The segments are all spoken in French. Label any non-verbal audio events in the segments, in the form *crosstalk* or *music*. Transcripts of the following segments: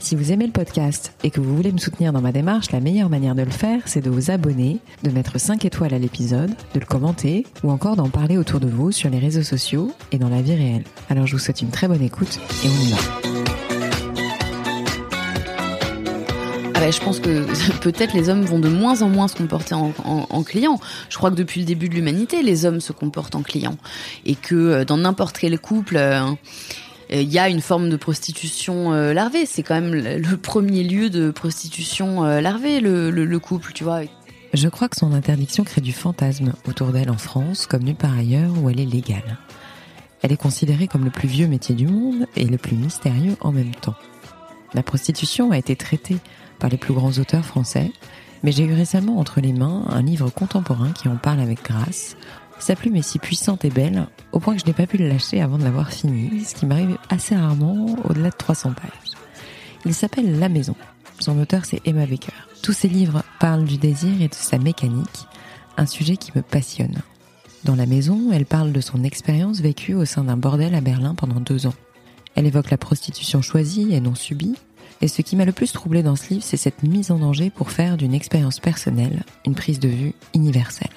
Si vous aimez le podcast et que vous voulez me soutenir dans ma démarche, la meilleure manière de le faire, c'est de vous abonner, de mettre 5 étoiles à l'épisode, de le commenter ou encore d'en parler autour de vous sur les réseaux sociaux et dans la vie réelle. Alors je vous souhaite une très bonne écoute et on y va. Ah bah, je pense que *laughs* peut-être les hommes vont de moins en moins se comporter en, en, en clients. Je crois que depuis le début de l'humanité, les hommes se comportent en clients. Et que euh, dans n'importe quel couple, euh, il y a une forme de prostitution euh, larvée. C'est quand même le premier lieu de prostitution euh, larvée, le, couple, tu vois. Je crois que son interdiction crée du fantasme autour d'elle en France, comme nulle part ailleurs où elle est légale. Elle est considérée comme le plus vieux métier du monde et le plus mystérieux en même temps. La prostitution a été traitée par les plus grands auteurs français, mais j'ai eu récemment entre les mains un livre contemporain qui en parle avec grâce, sa plume est si puissante et belle, au point que je n'ai pas pu le lâcher avant de l'avoir fini, ce qui m'arrive assez rarement au-delà de 300 pages. Il s'appelle La Maison. Son auteur, c'est Emma Baker. Tous ses livres parlent du désir et de sa mécanique, un sujet qui me passionne. Dans La Maison, elle parle de son expérience vécue au sein d'un bordel à Berlin pendant deux ans. Elle évoque la prostitution choisie et non subie, et ce qui m'a le plus troublé dans ce livre, c'est cette mise en danger pour faire d'une expérience personnelle une prise de vue universelle.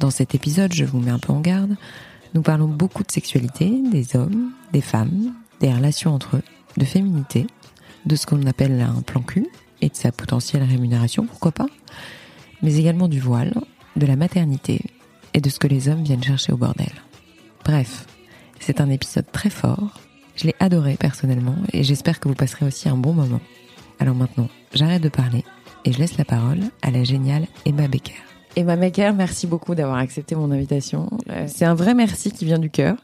Dans cet épisode, je vous mets un peu en garde, nous parlons beaucoup de sexualité, des hommes, des femmes, des relations entre eux, de féminité, de ce qu'on appelle un plan cul et de sa potentielle rémunération, pourquoi pas, mais également du voile, de la maternité et de ce que les hommes viennent chercher au bordel. Bref, c'est un épisode très fort, je l'ai adoré personnellement et j'espère que vous passerez aussi un bon moment. Alors maintenant, j'arrête de parler et je laisse la parole à la géniale Emma Becker. Emma Maker, merci beaucoup d'avoir accepté mon invitation. C'est un vrai merci qui vient du cœur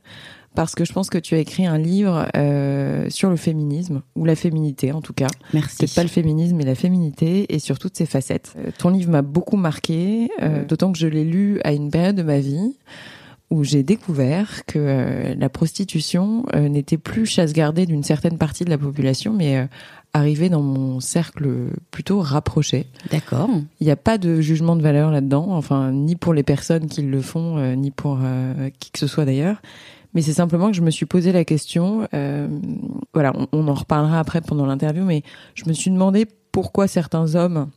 parce que je pense que tu as écrit un livre euh, sur le féminisme ou la féminité en tout cas. Merci. Peut-être pas le féminisme mais la féminité et sur toutes ses facettes. Euh, ton livre m'a beaucoup marqué, euh, d'autant que je l'ai lu à une période de ma vie où j'ai découvert que euh, la prostitution euh, n'était plus chasse gardée d'une certaine partie de la population, mais euh, arrivée dans mon cercle plutôt rapproché. D'accord. Il n'y a pas de jugement de valeur là-dedans, enfin ni pour les personnes qui le font, ni pour qui que ce soit d'ailleurs. Mais c'est simplement que je me suis posé la question. voilà, on, on, en reparlera après pendant l'interview, mais je me suis demandé pourquoi certains hommes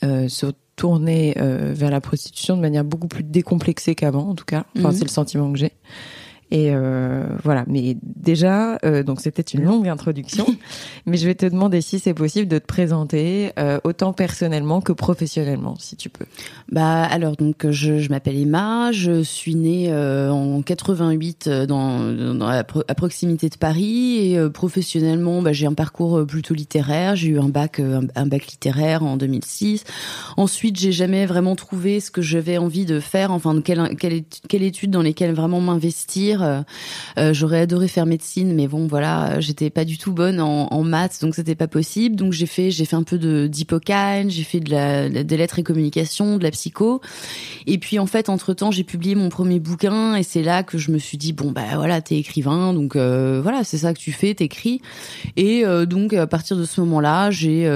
se tourner euh, vers la prostitution de manière beaucoup plus décomplexée qu'avant, en tout cas. Enfin, mmh. c'est le sentiment que j'ai. Et euh, voilà. Mais déjà, euh, donc c'était une longue introduction, *laughs* mais je vais te demander si c'est possible de te présenter euh, autant personnellement que professionnellement, si tu peux. Bah alors donc je, je m'appelle Emma, je suis née en 88 euh, dans, dans à, proximité de Paris et professionnellement, bah, j'ai un parcours plutôt littéraire. J'ai eu un bac un, un, bac littéraire en 2006. Ensuite, j'ai jamais vraiment trouvé ce que j'avais envie de faire, enfin de quelle quelle, quelle étude dans lesquelles vraiment m'investir euh, euh, j'aurais adoré faire médecine, mais bon, voilà, j'étais pas du tout bonne en, maths, donc c'était pas possible. Donc j'ai fait, j'ai fait un peu de j'ai fait des lettres et communication, de la psycho. Et puis en fait, entre temps, j'ai publié mon premier bouquin, et c'est là que je me suis dit bon bah voilà, t'es écrivain, donc euh, voilà, c'est ça que tu fais, t'écris. Et donc à partir de ce moment-là, j'ai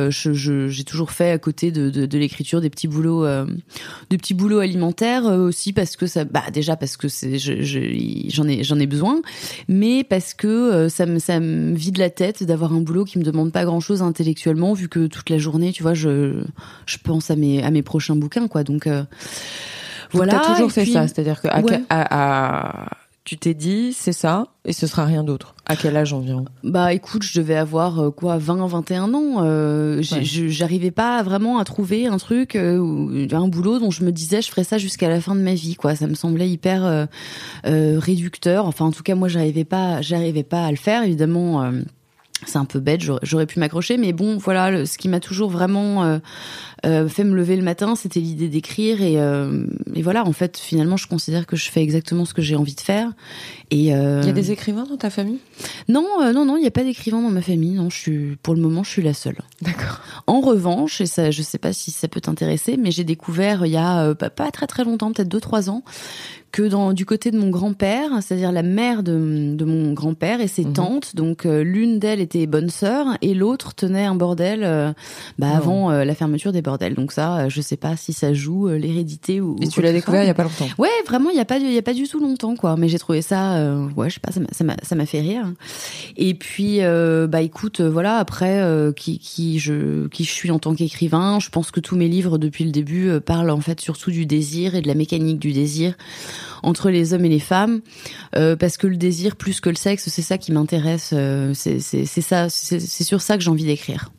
toujours fait à côté de, l'écriture des petits boulots, des petits boulots alimentaires aussi parce que bah déjà parce que j'en ai j'en ai besoin, mais parce que euh, ça me ça me vide la tête d'avoir un boulot qui me demande pas grand chose intellectuellement, vu que toute la journée, tu vois, je je pense à mes à mes prochains bouquins, quoi. Donc euh, voilà. T'as toujours fait puis, ça, c'est-à-dire que à, ouais. à, à tu t'es dit c'est ça et ce sera rien d'autre. À quel âge environ Bah écoute, je devais avoir euh, quoi 20 21 ans, euh, ouais. j'arrivais pas vraiment à trouver un truc euh, un boulot dont je me disais je ferais ça jusqu'à la fin de ma vie quoi, ça me semblait hyper euh, réducteur. Enfin en tout cas moi j'arrivais pas j'arrivais pas à le faire évidemment c'est un peu bête, j'aurais pu m'accrocher, mais bon, voilà, ce qui m'a toujours vraiment euh, euh, fait me lever le matin, c'était l'idée d'écrire, et, euh, et, voilà, en fait, finalement, je considère que je fais exactement ce que j'ai envie de faire. Et il y a des écrivains dans ta famille? Non, non, non, il n'y a pas d'écrivains dans ma famille. Non, je suis, pour le moment, je suis la seule. D'accord. En revanche, et ça, je sais pas si ça peut t'intéresser, mais j'ai découvert il y a pas, pas très très longtemps, peut-être deux trois ans, que dans du côté de mon grand-père, c'est-à-dire la mère de, de mon grand-père et ses Mhm. tantes, donc euh, l'une d'elles était bonne sœur et l'autre tenait un bordel euh, bah, avant euh, la fermeture des bordels. Donc ça, je sais pas si ça joue l'hérédité ou. Et ou tu l'as découvert il y a pas longtemps. Ouais, vraiment, il y a pas, du- il y a pas du tout longtemps, quoi. Mais j'ai trouvé ça, ouais, je sais pas, ça m'a- fait rire. Et puis, bah, écoute, voilà, après, qui, qui je, qui je suis en tant qu'écrivain, je pense que tous mes livres depuis le début parlent en fait surtout du désir et de la mécanique du désir entre les hommes et les femmes, euh, parce que le désir plus que le sexe, c'est ça qui m'intéresse. euh, c'est, ça, c'est, sur ça que j'ai envie d'écrire.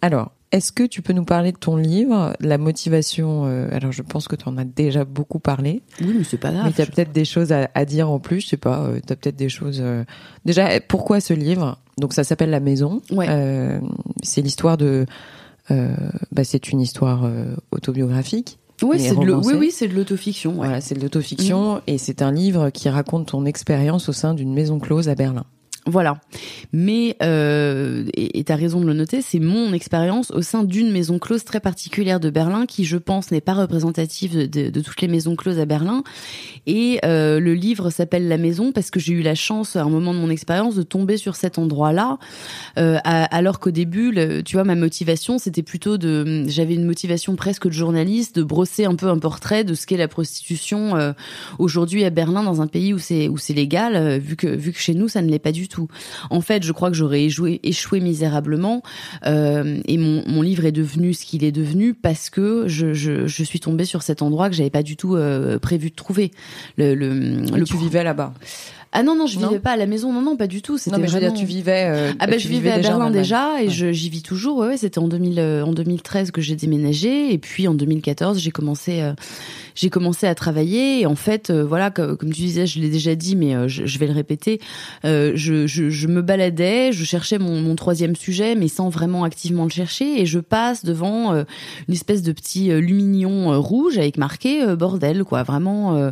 Alors, est-ce que tu peux nous parler de ton livre, la motivation euh, Alors, je pense que tu en as déjà beaucoup parlé, Oui, mais c'est pas grave. mais tu as peut-être des choses à, à dire en plus. Je sais pas, tu as peut-être des choses. euh, Déjà, pourquoi ce livre? Donc, ça s'appelle La Maison. Ouais. Euh, c'est l'histoire de. euh, bah, c'est une histoire euh, autobiographique. Mais c'est de oui, oui, c'est de l'autofiction. ouais. Voilà, c'est de l'autofiction et c'est un livre qui raconte ton expérience au sein d'une maison close à Berlin. Voilà. Mais, euh, et tu as raison de le noter, c'est mon expérience au sein d'une maison close très particulière de Berlin qui, je pense, n'est pas représentative de, toutes les maisons closes à Berlin. Et euh, le livre s'appelle La Maison parce que j'ai eu la chance, à un moment de mon expérience, de tomber sur cet endroit-là. Euh, alors qu'au début, tu vois, ma motivation, c'était plutôt de... J'avais une motivation presque de journaliste, de brosser un peu un portrait de ce qu'est la prostitution aujourd'hui à Berlin, dans un pays où c'est légal, vu que vu que chez nous, ça ne l'est pas du tout. En fait, je crois que j'aurais échoué, échoué misérablement euh, et mon, mon livre est devenu ce qu'il est devenu parce que je, je, je suis tombée sur cet endroit que j'avais pas du tout euh, prévu de trouver. Le, le, le tu vivais là-bas. Ah non non, je Non vivais pas à la maison, non non, pas du tout. C'était Non, mais je veux dire, tu vivais. euh, ah bah je vivais à Berlin déjà et Ouais. je j'y vis toujours. Ouais, ouais, c'était en 2000, euh, en 2013 que j'ai déménagé et puis en 2014 j'ai commencé euh, j'ai commencé à travailler et en fait euh, voilà comme, comme tu disais je l'ai déjà dit mais je, je vais le répéter je, je, je me baladais je cherchais mon, mon troisième sujet mais sans vraiment activement le chercher et je passe devant une espèce de petit lumignon rouge avec marqué bordel quoi vraiment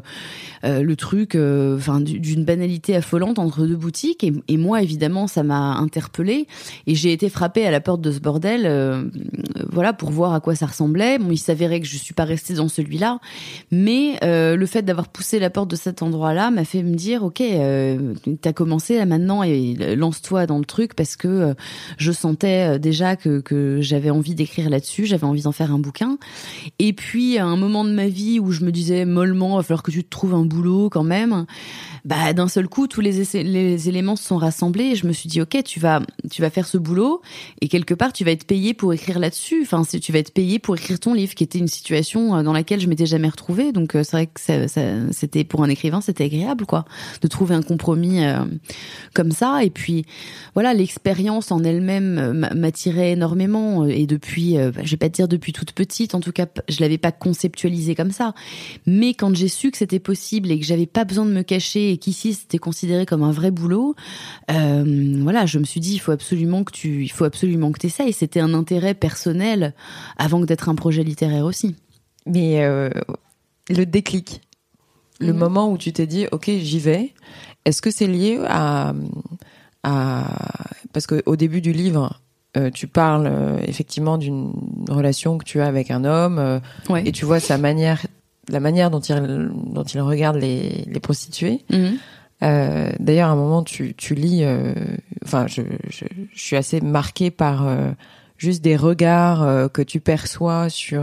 le truc enfin du- d'une banalité affolante entre deux boutiques et, moi évidemment ça m'a interpellée et j'ai été frappée à la porte de ce bordel euh, voilà pour voir à quoi ça ressemblait bon il s'avérait que je suis pas restée dans celui-là mais euh, le fait d'avoir poussé la porte de cet endroit-là m'a fait me dire ok euh, t'as commencé là maintenant et lance-toi dans le truc parce que euh, je sentais déjà que, que j'avais envie d'écrire là-dessus j'avais envie d'en faire un bouquin et puis à un moment de ma vie où je me disais mollement, va falloir que tu te trouves un boulot quand même. Bah d'un seul coup, tous les, les éléments se sont rassemblés et je me suis dit ok, tu vas tu vas faire ce boulot et quelque part tu vas être payé pour écrire là-dessus. Enfin, tu vas être payé pour écrire ton livre, qui était une situation euh, dans laquelle je m'étais jamais retrouvée. Donc euh, c'est vrai que ça, c'était pour un écrivain, c'était agréable quoi, de trouver un compromis euh, comme ça. Et puis voilà, l'expérience en elle-même m'a- m'attirait énormément et depuis, euh, bah, je vais pas te dire depuis toute petite, en tout cas, je l'avais pas conceptualisé comme ça. Mais quand j'ai su que c'était possible et que j'avais pas besoin de me cacher et qu'ici c'était considéré comme un vrai boulot, euh, voilà, je me suis dit il faut absolument que tu, il faut absolument que t'essayes. C'était un intérêt personnel avant que d'être un projet littéraire aussi. Mais euh, le déclic, le Mhm. moment où tu t'es dit, ok, j'y vais. Est-ce que c'est lié à, à parce que au début du livre, euh, tu parles euh, effectivement d'une relation que tu as avec un homme euh, Ouais. et tu vois sa manière, la manière dont il dont il regarde les, les prostituées. Mhm. Euh, D'ailleurs, à un moment, tu, tu lis. euh, Enfin, je, je, je suis assez marquée par euh, juste des regards que tu perçois sur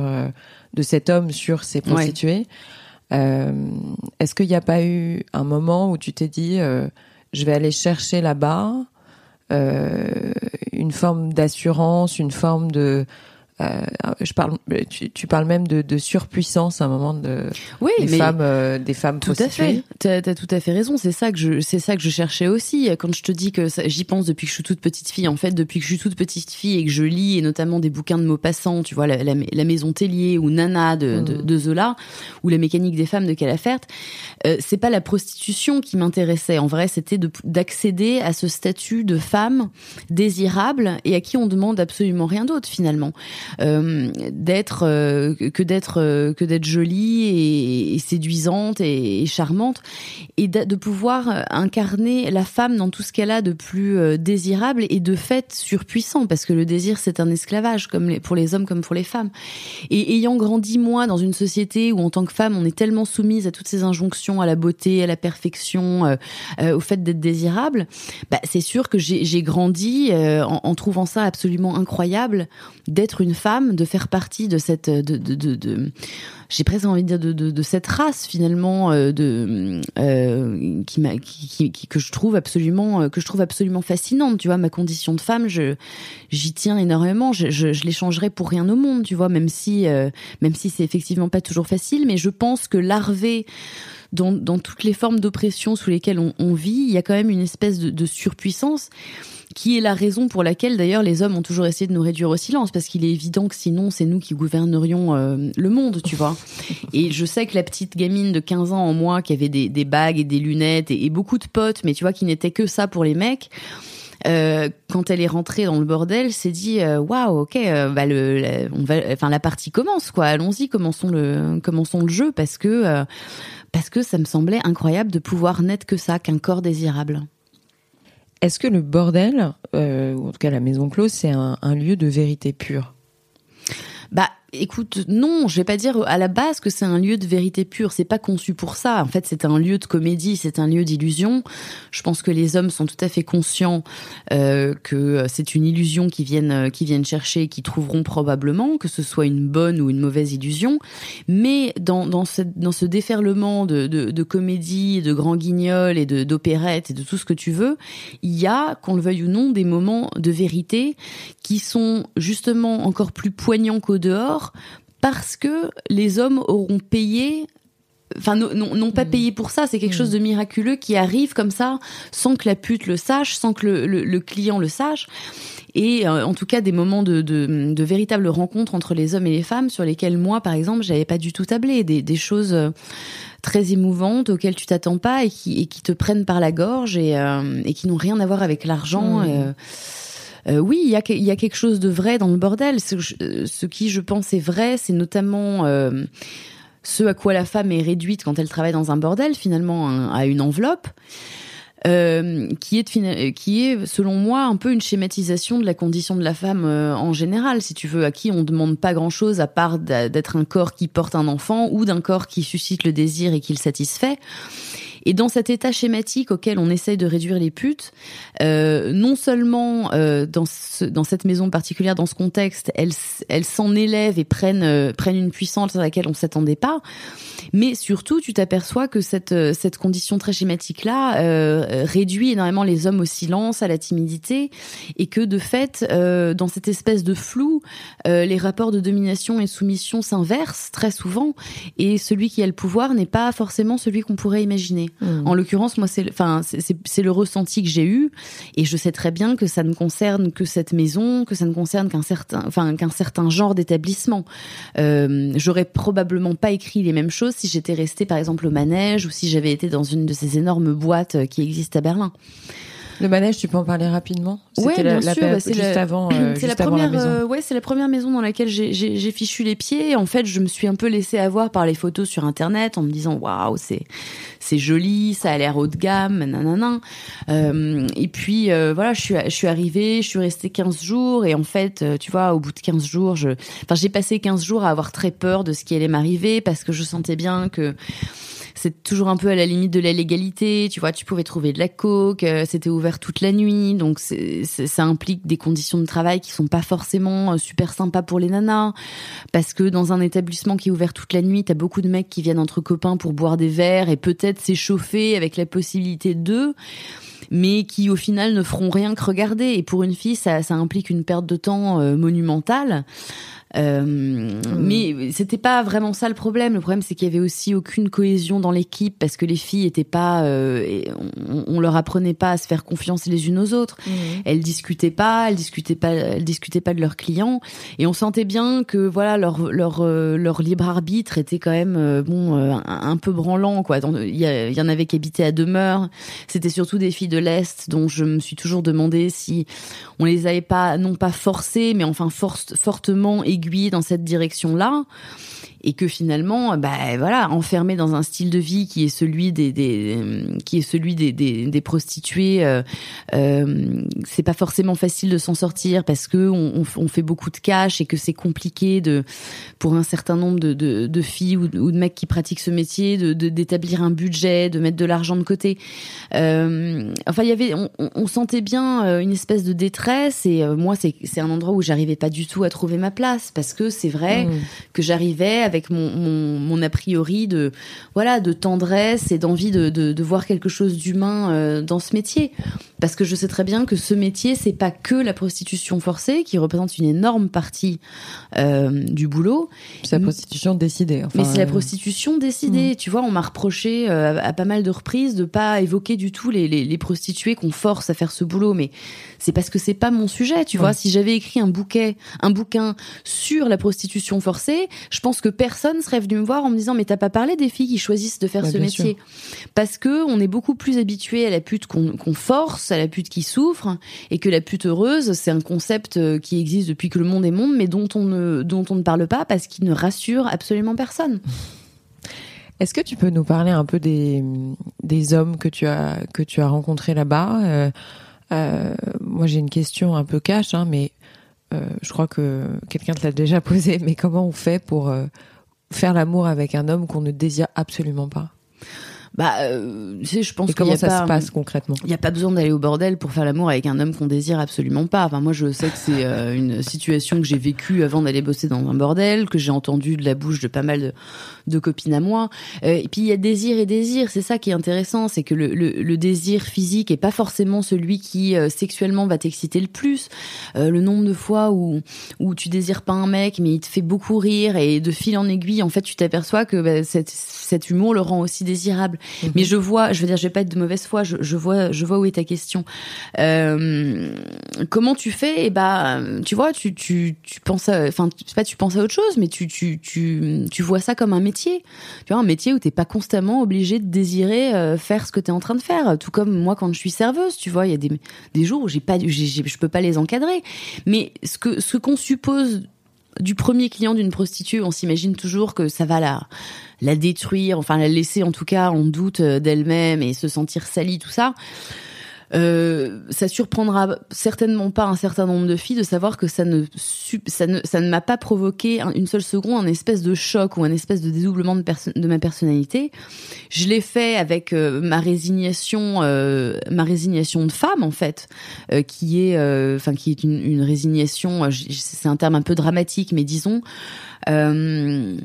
de cet homme sur ces prostituées. Est-ce qu'il n'y a pas eu un moment où tu t'es dit, je vais aller chercher là-bas une forme d'assurance, une forme de euh, je parle, tu, tu parles même de, de surpuissance à un moment de Oui, des mais femmes, euh, des femmes Tout à prostituées. fait. T'as as tout à fait raison. C'est ça que je, c'est ça que je cherchais aussi. Quand je te dis que j'y pense depuis que je suis toute petite fille. En fait, depuis que je suis toute petite fille et que je lis et notamment des bouquins de Maupassant, tu vois, la, la, la maison Tellier ou Nana de, de, de Zola ou la mécanique des femmes de Calafert, euh, c'est pas la prostitution qui m'intéressait. En vrai, c'était de- d'accéder à ce statut de femme désirable et à qui on demande absolument rien d'autre finalement. D'être que d'être que d'être jolie et, séduisante et, charmante. Et de, pouvoir incarner la femme dans tout ce qu'elle a de plus désirable et de fait surpuissant. Parce que le désir c'est un esclavage comme les, pour les hommes comme pour les femmes. Et ayant grandi moi dans une société où en tant que femme on est tellement soumise à toutes ces injonctions à la beauté à la perfection au fait d'être désirable bah, c'est sûr que j'ai grandi euh, en, en, trouvant ça absolument incroyable d'être une femme, de faire partie de cette, de, de, j'ai presque envie de dire de, cette race finalement euh, de euh, qui, que je trouve absolument euh, que je trouve absolument fascinante. Tu vois, ma condition de femme, je j'y tiens énormément. Je, je, je pour rien au monde. Tu vois, même si même si c'est effectivement pas toujours facile, mais je pense que larver dans, dans toutes les formes d'oppression sous lesquelles on, on, vit, il y a quand même une espèce de, de surpuissance qui est la raison pour laquelle d'ailleurs les hommes ont toujours essayé de nous réduire au silence, parce qu'il est évident que sinon c'est nous qui gouvernerions euh, le monde, tu vois. *laughs* Et je sais que la petite gamine de 15 ans en moi, qui avait des, des bagues et des lunettes et, et, beaucoup de potes, mais tu vois, qui n'était que ça pour les mecs, euh, quand elle est rentrée dans le bordel, s'est dit euh, waouh, ok, euh, bah le, la, on va, enfin la partie commence quoi. Allons-y, commençons le, commençons le jeu parce que parce que ça me semblait incroyable de pouvoir n'être que ça, qu'un corps désirable. Est-ce que le bordel, ou en tout cas la maison close, c'est un, un lieu de vérité pure? Bah Écoute, non, je vais pas dire à la base que c'est un lieu de vérité pure. C'est pas conçu pour ça. En fait, c'est un lieu de comédie, c'est un lieu d'illusion. Je pense que les hommes sont tout à fait conscients euh, que c'est une illusion qu'ils viennent, qui viennent chercher, qu'ils trouveront probablement, que ce soit une bonne ou une mauvaise illusion. Mais dans, dans, ce, dans ce déferlement de, de, de comédie, de grands guignols et d'opérettes et de tout ce que tu veux, il y a, qu'on le veuille ou non, des moments de vérité qui sont justement encore plus poignants qu'au dehors parce que les hommes auront payé enfin non, pas mm. payé pour ça, c'est quelque mm. chose de miraculeux qui arrive comme ça sans que la pute le sache, sans que le, client le sache. Et euh, en tout cas des moments de, de, véritables rencontres entre les hommes et les femmes sur lesquels moi par exemple j'avais pas du tout tablé, des, choses euh, très émouvantes auxquelles tu t'attends pas et qui, qui te prennent par la gorge et, euh, et qui n'ont rien à voir avec l'argent. Mm. Euh, oui, il y a, quelque chose de vrai dans le bordel. Ce, ce qui, je pense, est vrai, c'est notamment euh, ce à quoi la femme est réduite quand elle travaille dans un bordel, finalement, à une enveloppe. Euh, qui est selon moi un peu une schématisation de la condition de la femme euh, en général si tu veux à qui on demande pas grand chose à part d'être un corps qui porte un enfant ou d'un corps qui suscite le désir et qui le satisfait et dans cet état schématique auquel on essaye de réduire les putes, euh, non seulement euh, dans, ce, dans cette maison particulière, dans ce contexte, elles, s'en élèvent et prennent, euh, une puissance à laquelle on s'attendait pas, mais surtout tu t'aperçois que cette, condition très schématique-là réduit énormément les hommes au silence, à la timidité, et que de fait, dans cette espèce de flou, les rapports de domination et soumission s'inversent très souvent, et celui qui a le pouvoir n'est pas forcément celui qu'on pourrait imaginer. En l'occurrence, moi, c'est, le ressenti que j'ai eu, et je sais très bien que ça ne concerne que cette maison, que ça ne concerne qu'un certain, genre d'établissement. Euh, J'aurais probablement pas écrit les mêmes choses si j'étais restée, par exemple, au manège ou si j'avais été dans une de ces énormes boîtes qui existent à Berlin. Le manège, tu peux en parler rapidement Oui, bien sûr. Bah, c'est juste avant, *clears throat* euh, c'est la première. Euh, ouais, c'est la première maison dans laquelle j'ai fichu les pieds. En fait, je me suis un peu laissée avoir par les photos sur internet en me disant waouh, c'est c'est joli, ça a l'air haut de gamme, nanana. Euh, et puis euh, voilà, je suis je suis arrivée, je suis restée 15 jours et en fait, tu vois, au bout de 15 jours, je, enfin, j'ai passé 15 jours à avoir très peur de ce qui allait m'arriver parce que je sentais bien que c'est toujours un peu à la limite de la légalité. Tu vois, tu pouvais trouver de la coke, euh, c'était ouvert toute la nuit, donc ça implique des conditions de travail qui sont pas forcément euh, super sympas pour les nanas, parce que dans un établissement qui est ouvert toute la nuit, t'as beaucoup de mecs qui viennent entre copains pour boire des verres et peut-être s'échauffer avec la possibilité d'eux mais qui au final ne feront rien que regarder. Et pour une fille, ça, ça implique une perte de temps euh, monumentale. Euh, Mais c'était pas vraiment ça le problème. Le problème, c'est qu'il y avait aussi aucune cohésion dans l'équipe parce que les filles étaient pas, euh, on, on, leur apprenait pas à se faire confiance les unes aux autres. Mmh. Elles discutaient pas, elles discutaient pas, elles discutaient pas de leurs clients. Et on sentait bien que voilà leur leur euh, leur libre arbitre était quand même bon un, un, peu branlant quoi. Il y, y, en avait qui habitaient à demeure. C'était surtout des filles de l'est dont je me suis toujours demandé si on les avait pas non pas forcées mais enfin fortement aiguillées dans cette direction là et que finalement, bah voilà, enfermé dans un style de vie qui est celui des, des qui est celui des, des, prostituées, euh, euh, c'est pas forcément facile de s'en sortir parce que on, fait beaucoup de cash et que c'est compliqué de pour un certain nombre de, de, filles ou, de mecs qui pratiquent ce métier de d'établir un budget, de mettre de l'argent de côté. Euh, enfin, il y avait, on, on, sentait bien euh, une espèce de détresse et euh, moi c'est un endroit où j'arrivais pas du tout à trouver ma place parce que c'est vrai mmh. que j'arrivais avec mon, mon, mon, a priori de voilà de tendresse et d'envie de, de, de, voir quelque chose d'humain euh, dans ce métier parce que je sais très bien que ce métier c'est pas que la prostitution forcée qui représente une énorme partie euh, du boulot c'est la prostitution décidée enfin, mais c'est la euh, prostitution décidée mmh. tu vois on m'a reproché à pas mal de reprises de pas évoquer du tout les, les, les prostituées qu'on force à faire ce boulot mais c'est parce que c'est pas mon sujet tu ouais. vois si j'avais écrit un bouquet un bouquin sur la prostitution forcée je pense que personne serait venu me voir en me disant mais t'as pas parlé des filles qui choisissent de faire bah, ce métier sûr. parce que on est beaucoup plus habitué à la pute qu'on qu force à la pute qui souffre et que la pute heureuse c'est un concept euh, qui existe depuis que le monde est monde mais dont on ne dont on ne parle pas parce qu'il ne rassure absolument personne *laughs* Est-ce que tu peux nous parler un peu des, des hommes que tu as que tu as rencontrés là-bas euh, Moi, j'ai une question un peu cash, hein, mais euh, je crois que quelqu'un te l'a déjà *laughs* posé. Mais comment on fait pour euh, faire l'amour avec un homme qu'on ne désire absolument pas? Bah, euh, tu sais, je pense Et comment ça pas, se passe concrètement? Il n'y a pas besoin d'aller au bordel pour faire l'amour avec un homme qu'on désire absolument pas. Enfin, moi, je sais que c'est euh, une situation que j'ai vécue avant d'aller bosser dans un bordel, que j'ai entendu de la bouche de pas mal de, de copines à moi. Euh, et puis, il y a désir et désir. C'est ça qui est intéressant, c'est que le, le, le, désir physique est pas forcément celui qui euh, sexuellement va t'exciter le plus. Euh, le nombre de fois où où tu désires pas un mec, mais il te fait beaucoup rire et de fil en aiguille, en fait, tu t'aperçois que bah, cette, cet humour le rend aussi désirable. Mmh. Mais je vois, je veux dire, je vais pas être de mauvaise foi. Je, vois, je vois où est ta question. Euh, comment tu fais? Et eh bah, tu vois, tu tu tu penses, enfin, pas tu penses à autre chose, mais tu tu tu tu vois ça comme un métier. Tu vois, un métier où t'es pas constamment obligé de désirer euh, faire ce que t'es en train de faire. Tout comme moi quand je suis serveuse, tu vois, il y a des des jours où j'ai pas, je peux pas les encadrer. Mais ce que ce qu'on suppose du premier client d'une prostituée, on s'imagine toujours que ça va la la détruire, enfin la laisser en tout cas en doute d'elle-même et se sentir salie, tout ça. Euh, ça surprendra certainement pas un certain nombre de filles de savoir que ça ne ça ne ça ne m'a pas provoqué une seule seconde un espèce de choc ou un espèce de dédoublement de, de ma personnalité. Je l'ai fait avec euh, ma résignation euh, ma résignation de femme en fait euh, qui est euh, enfin qui est une, une résignation c'est un terme un peu dramatique mais disons euh,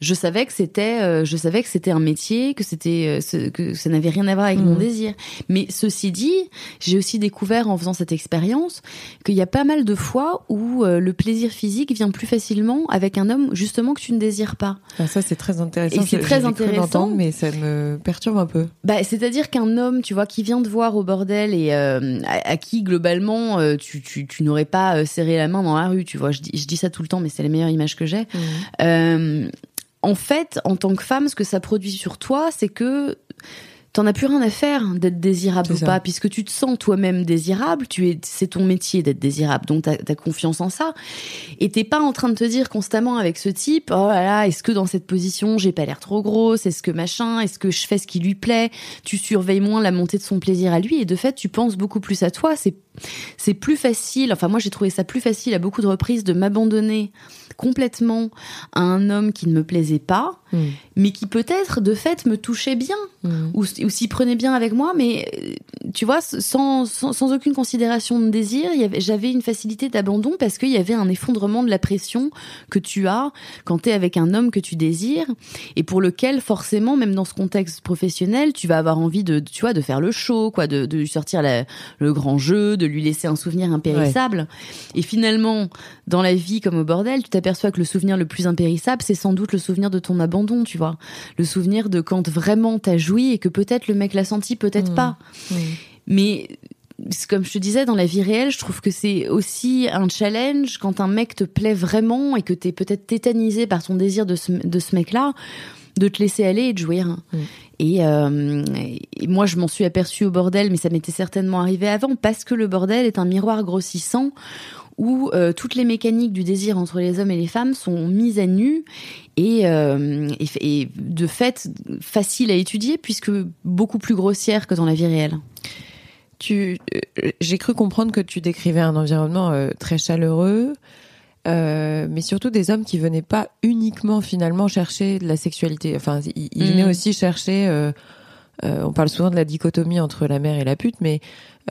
je savais que c'était euh, je savais que c'était un métier que c'était euh, que ça n'avait rien à voir avec mmh. mon désir. Mais ceci dit j'ai aussi découvert en faisant cette expérience qu'il y a pas mal de fois où euh, le plaisir physique vient plus facilement avec un homme justement que tu ne désires pas. Ah, ça c'est très intéressant. C'est très intéressant. mais ça me perturbe un peu. Bah c'est à dire qu'un homme tu vois qui vient te voir au bordel et euh, à, à, qui globalement euh, tu, tu, tu n'aurais pas serré la main dans la rue tu vois. Je dis, je dis ça tout le temps mais c'est la meilleure image que j'ai. Mmh en fait, en tant que femme, ce que ça produit sur toi, c'est que t'en as plus rien à faire d'être désirable ou pas, puisque tu te sens toi-même désirable, tu es, c'est ton métier d'être désirable, donc t'as as confiance en ça, et t'es pas en train de te dire constamment avec ce type, oh là là, est-ce que dans cette position j'ai pas l'air trop grosse, est-ce que machin, est-ce que je fais ce qui lui plaît, tu surveilles moins la montée de son plaisir à lui, et de fait tu penses beaucoup plus à toi, c'est c'est plus facile, enfin moi j'ai trouvé ça plus facile à beaucoup de reprises de m'abandonner complètement à un homme qui ne me plaisait pas, mmh. mais qui peut-être de fait me touchait bien mmh. ou, ou s'y prenait bien avec moi, mais euh, tu vois, sans, sans, sans aucune considération de désir, j'avais une facilité d'abandon parce qu'il y avait un effondrement de la pression que tu as quand tu es avec un homme que tu désires et pour lequel forcément, même dans ce contexte professionnel, tu vas avoir envie de, tu vois, de faire le show, quoi, de, de sortir la, le grand jeu, de lui laisser un souvenir impérissable. Et finalement, dans la vie comme au bordel, tu t'aperçois que le souvenir le plus impérissable, c'est sans doute le souvenir de ton abandon, tu vois. Le souvenir de quand vraiment t'as joui et que peut-être le mec l'a senti, peut-être mmh. pas. Mmh. Mais comme je te disais, dans la vie réelle, je trouve que c'est aussi un challenge quand un mec te plaît vraiment et que t'es peut-être tétanisé par ton désir de ce, de ce mec-là, de te laisser aller et de jouir. Mm. Euh, et, moi, je m'en suis aperçue au bordel, mais ça m'était certainement arrivé avant, parce que le bordel est un miroir grossissant où euh, toutes les mécaniques du désir entre les hommes et les femmes sont mises à nu et, euh, et de fait facile à étudier puisque beaucoup plus grossière que dans la vie réelle. Tu, j'ai cru comprendre que tu décrivais un environnement très chaleureux, euh, mais surtout des hommes qui venaient pas uniquement finalement chercher de la sexualité. Enfin, ils, venaient mmh. aussi chercher. Euh, on parle souvent de la dichotomie entre la mère et la pute, mais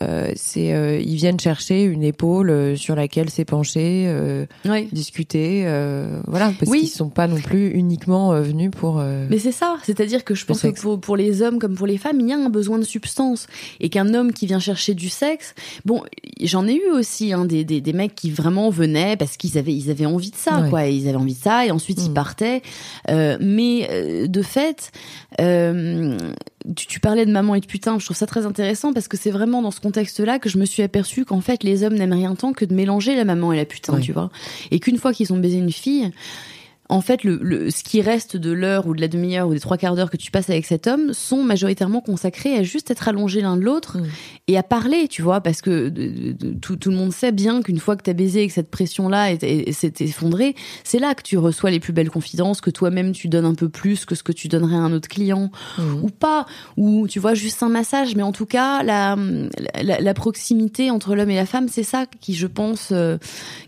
euh, c'est euh, ils viennent chercher une épaule euh, sur laquelle s'épancher, euh, discuter, voilà, parce qu'ils sont pas non plus uniquement venus pour. Mais c'est ça, c'est-à-dire que je pense que pour, pour, les hommes comme pour les femmes, il y a un besoin de substance et qu'un homme qui vient chercher du sexe, bon, j'en ai eu aussi hein, des, des, des mecs qui vraiment venaient parce qu'ils avaient ils avaient envie de ça, quoi, ils avaient envie de ça et ensuite ils mm. partaient, mais de fait. Tu, tu, parlais de maman et de putain, je trouve ça très intéressant parce que c'est vraiment dans ce contexte-là que je me suis aperçue qu'en fait, les hommes n'aiment rien tant que de mélanger la maman et la putain, tu vois. Et qu'une fois qu'ils ont baisé une fille, en fait, le, ce qui reste de l'heure ou de la demi-heure ou des trois quarts d'heure que tu passes avec cet homme sont majoritairement consacrés à juste être allongés l'un de l'autre mm. et à parler, tu vois, parce que tout, tout, le monde sait bien qu'une fois que tu as baisé et que cette pression-là s'est effondrée, c'est là que tu reçois les plus belles confidences, que toi-même tu donnes un peu plus que ce que tu donnerais à un autre client mm. ou pas, ou tu vois juste un massage, mais en tout cas la, la, proximité entre l'homme et la femme, c'est ça qui je pense, euh,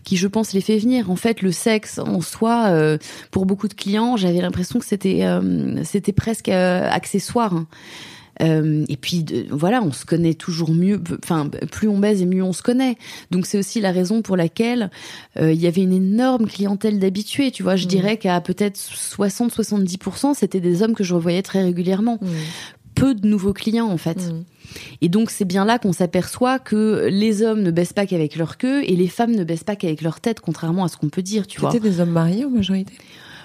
qui je pense les fait venir. En fait, le sexe en soi. Euh, pour beaucoup de clients, j'avais l'impression que c'était euh, c'était presque euh, accessoire. Hein. Euh, et puis voilà, on se connaît toujours mieux. Enfin, plus on baise et mieux on se connaît. Donc c'est aussi la raison pour laquelle il y avait une énorme clientèle d'habitués. Tu vois, je mmh. dirais qu'à peut-être 60-70%, c'était des hommes que je revoyais très régulièrement. Mmh. Peu de nouveaux clients en fait. Mmh. Et donc c'est bien là qu'on s'aperçoit que les hommes ne baissent pas qu'avec leur queue et les femmes ne baissent pas qu'avec leur tête, contrairement à ce qu'on peut dire, tu vois. C'était des hommes mariés en majorité?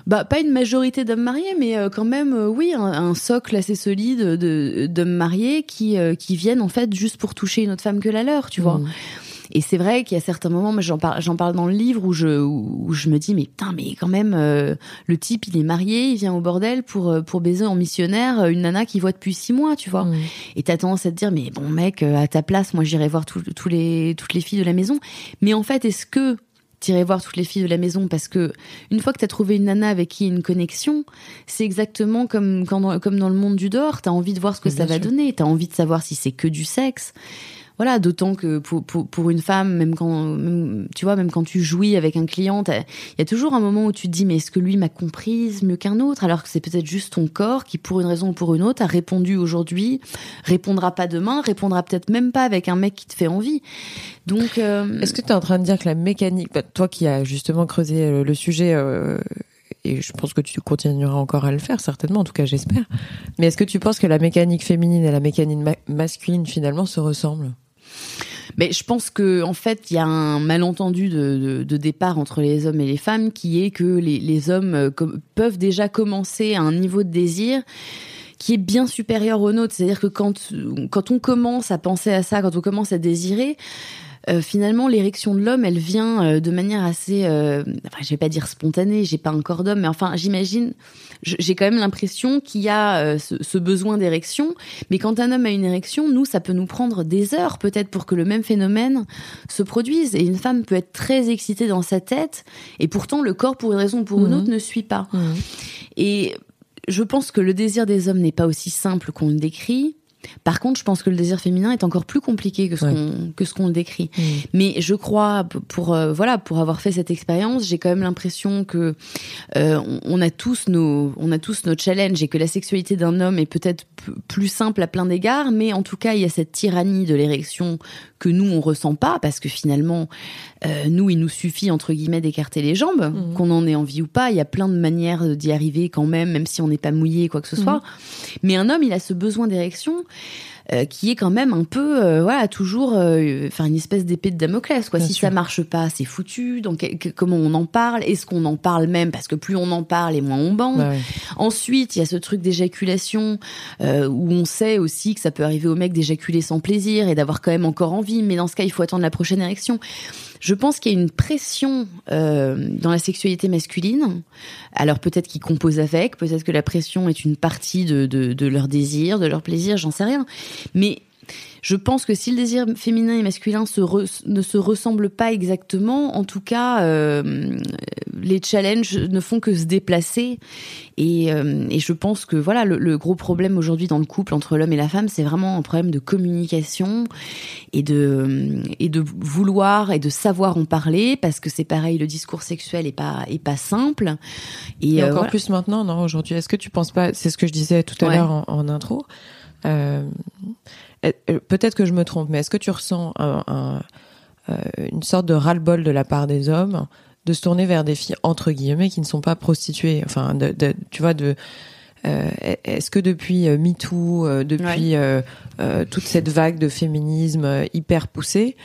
Bah pas une majorité d'hommes mariés, mais euh, quand même, euh, oui, un, socle assez solide de d'hommes mariés qui euh, qui viennent en fait juste pour toucher une autre femme que la leur, tu vois. Mmh. Et c'est vrai qu'il y a certains moments, j'en parle, j'en parle dans le livre où je, où je me dis, mais putain, mais quand même, le type, il est marié, il vient au bordel pour, pour baiser en missionnaire une nana qui voit depuis six mois, tu vois. Mmh. Et t'as tendance à te dire, mais bon, mec, à ta place, moi, j'irai voir tous les, toutes les filles de la maison. Mais en fait, est-ce que t'irais voir toutes les filles de la maison? Parce que une fois que t'as trouvé une nana avec qui il y a une connexion, c'est exactement comme quand dans, comme dans le monde du dehors, t'as envie de voir ce que ça va donner, t'as envie de savoir si c'est que du sexe voilà, d'autant que pour, une femme, même quand, tu vois, même quand tu jouis avec un client, il y a toujours un moment où tu te dis, mais est-ce que lui m'a comprise mieux qu'un autre? Alors que c'est peut-être juste ton corps qui, pour une raison ou pour une autre, a répondu aujourd'hui, répondra pas demain, répondra peut-être même pas avec un mec qui te fait envie. Donc, euh, est-ce que tu es en train de dire que la mécanique, bah, toi qui as justement creusé euh, le sujet, euh, et je pense que tu continueras encore à le faire, certainement, en tout cas j'espère. Mais est-ce que tu penses que la mécanique féminine et la mécanique masculine finalement se ressemblent? Mais je pense que en fait, il y a un malentendu de, départ entre les hommes et les femmes qui est que les, les hommes euh, peuvent déjà commencer à un niveau de désir qui est bien supérieur au nôtre. C'est-à-dire que quand, quand on commence à penser à ça, quand on commence à désirer, euh, finalement l'érection de l'homme elle vient euh, de manière assez euh, enfin je vais pas dire spontanée j'ai pas un corps d'homme mais enfin j'imagine j'ai quand même l'impression qu'il y a ce, ce, besoin d'érection mais quand un homme a une érection nous ça peut nous prendre des heures peut-être pour que le même phénomène se produise et une femme peut être très excitée dans sa tête et pourtant le corps pour une raison ou pour une mhm. autre ne suit pas mhm. et je pense que le désir des hommes n'est pas aussi simple qu'on le décrit par contre, je pense que le désir féminin est encore plus compliqué que ce qu'on que ce qu'on le décrit. Mm. Mais je crois pour euh, voilà pour avoir fait cette expérience, j'ai quand même l'impression que euh, on a tous nos on a tous nos challenges et que la sexualité d'un homme est peut-être plus simple à plein d'égards, mais en tout cas il y a cette tyrannie de l'érection que nous on ressent pas parce que finalement euh, nous il nous suffit entre guillemets d'écarter les jambes, mm. qu'on en ait envie ou pas. Il y a plein de manières d'y arriver quand même, même si on n'est pas mouillé quoi que ce mm. soit. Mais un homme il a ce besoin d'érection euh, qui est quand même un peu, euh, voilà, toujours, euh, enfin une espèce d'épée de Damoclès, quoi. Bien si sûr. ça marche pas, c'est foutu. Donc que- comment on en parle? Est-ce qu'on en parle même? Parce que plus on en parle, et moins on bande. Ouais. Ensuite, il y a ce truc d'éjaculation euh, où on sait aussi que ça peut arriver au mec d'éjaculer sans plaisir et d'avoir quand même encore envie, mais dans ce cas, il faut attendre la prochaine érection. Je pense qu'il y a une pression euh, dans la sexualité masculine. Alors peut-être qu'ils composent avec, peut-être que la pression est une partie de, de, de leur désir, de leur plaisir, j'en sais rien. Mais je pense que si le désir féminin et masculin se re- ne se ressemblent pas exactement, en tout cas, euh, les challenges ne font que se déplacer. Et, euh, et je pense que voilà, le, le gros problème aujourd'hui dans le couple entre l'homme et la femme, c'est vraiment un problème de communication et de et de vouloir et de savoir en parler, parce que c'est pareil, le discours sexuel est pas est pas simple. Et, Et euh, encore voilà. plus maintenant, non, aujourd'hui. Est-ce que tu penses pas, c'est ce que je disais tout à Ouais. l'heure en, en intro, peut-être que je me trompe, mais est-ce que tu ressens un- un- euh, une sorte de ras-le-bol de la part des hommes de se tourner vers des filles, entre guillemets, qui ne sont pas prostituées? Enfin, de, de- tu vois, de. euh, est-ce que depuis euh, MeToo, euh, depuis euh, euh, toute cette vague de féminisme euh, hyper poussée,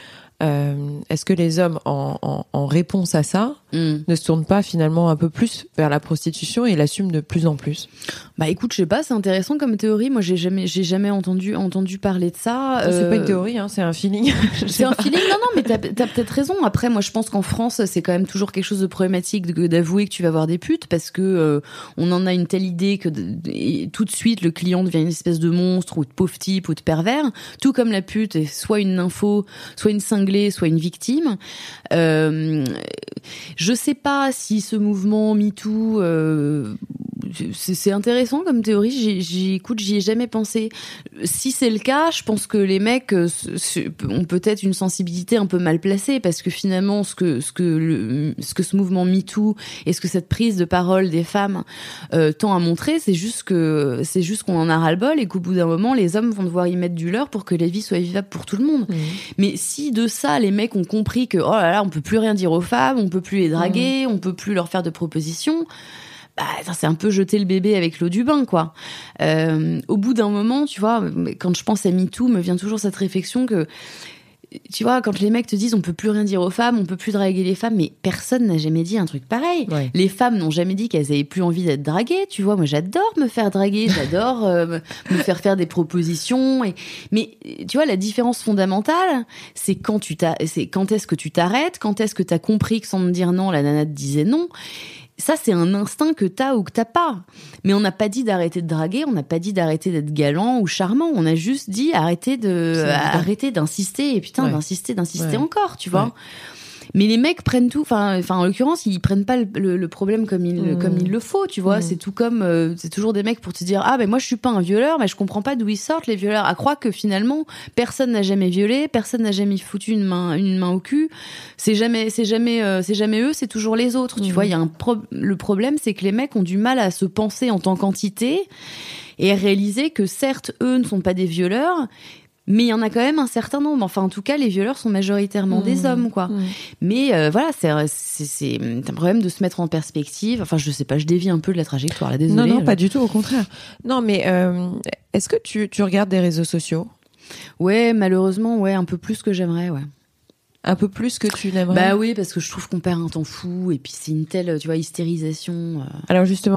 euh, est-ce que les hommes, en, en- en réponse à ça, Mm. ne se tournent pas finalement un peu plus vers la prostitution et l'assument de plus en plus? Bah écoute, je sais pas, c'est intéressant comme théorie. Moi, j'ai jamais, j'ai jamais entendu entendu parler de ça. C'est pas Euh, une théorie, hein, c'est un feeling. *laughs* C'est un feeling, non, non, mais t'as as, peut-être raison. Après, moi, je pense qu'en France, c'est quand même toujours quelque chose de problématique d'avouer que tu vas voir des putes parce que euh, on en a une telle idée que et tout de suite le client devient une espèce de monstre ou de pauvre type ou de pervers. Tout comme la pute est soit une info, soit une cinglée, soit une victime. Euh, je sais pas si ce mouvement MeToo, euh, c'est intéressant comme théorie. J'y- J'y écoute, j'y ai jamais pensé. Si c'est le cas, je pense que les mecs euh, ont peut-être une sensibilité un peu mal placée parce que finalement, ce que ce que le, ce que ce mouvement MeToo et ce que cette prise de parole des femmes euh, tend à montrer, c'est juste que c'est juste qu'on en a ras le bol et qu'au bout d'un moment, les hommes vont devoir y mettre du leur pour que la vie soit vivable pour tout le monde. Mhm. Mais si de ça, les mecs ont compris que oh là là, on peut plus rien dire aux femmes, on peut plus les draguer, on peut plus leur faire de propositions. Bah, ça, c'est un peu jeter le bébé avec l'eau du bain, quoi. Euh, au bout d'un moment, tu vois, quand je pense à MeToo, me vient toujours cette réflexion que, tu vois, quand les mecs te disent on peut plus rien dire aux femmes, on peut plus draguer les femmes, mais personne n'a jamais dit un truc pareil. Ouais. Les femmes n'ont jamais dit qu'elles avaient plus envie d'être draguées, tu vois. Moi, j'adore me faire draguer, j'adore euh, me- faire faire des propositions. Et... Mais tu vois, la différence fondamentale, c'est quand tu t'as, c'est quand est-ce que tu t'arrêtes, quand est-ce que tu as compris que sans me dire non, la nana te disait non? Ça, c'est un instinct que t'as ou que t'as pas. Mais on n'a pas dit d'arrêter de draguer, on n'a pas dit d'arrêter d'être galant ou charmant. On a juste dit arrêter de, arrêter d'insister et putain Ouais. d'insister, d'insister Ouais. encore, tu vois. Ouais. Mais les mecs prennent tout, enfin, enfin en l'occurrence, ils prennent pas le, le- le problème comme il, Mm. comme il le faut, tu vois. Mm. C'est tout comme, euh, c'est toujours des mecs pour te dire, ah ben moi je suis pas un violeur, mais je comprends pas d'où ils sortent les violeurs. À croire que finalement personne n'a jamais violé, personne n'a jamais foutu une main, une main au cul. C'est jamais, c'est jamais, euh, c'est jamais eux, c'est toujours les autres. Tu Mm. vois, il y a un pro- le problème, c'est que les mecs ont du mal à se penser en tant qu'entité et à réaliser que certes eux ne sont pas des violeurs. Mais il y en a quand même un certain nombre. Enfin, en tout cas, les violeurs sont majoritairement des Mhm. hommes, quoi. Mhm. Mais euh, voilà, c'est un problème de se mettre en perspective. Enfin, je sais pas, je dévie un peu de la trajectoire là, désolée. Non, non, pas du tout, au contraire. Non, mais euh, est-ce que tu, tu regardes des réseaux sociaux? Ouais, malheureusement, ouais, un peu plus que j'aimerais, ouais. un peu plus que tu n'aimerais? Bah oui, parce que je trouve qu'on perd un temps fou et puis c'est une telle, tu vois, hystérisation. euh. Alors justement,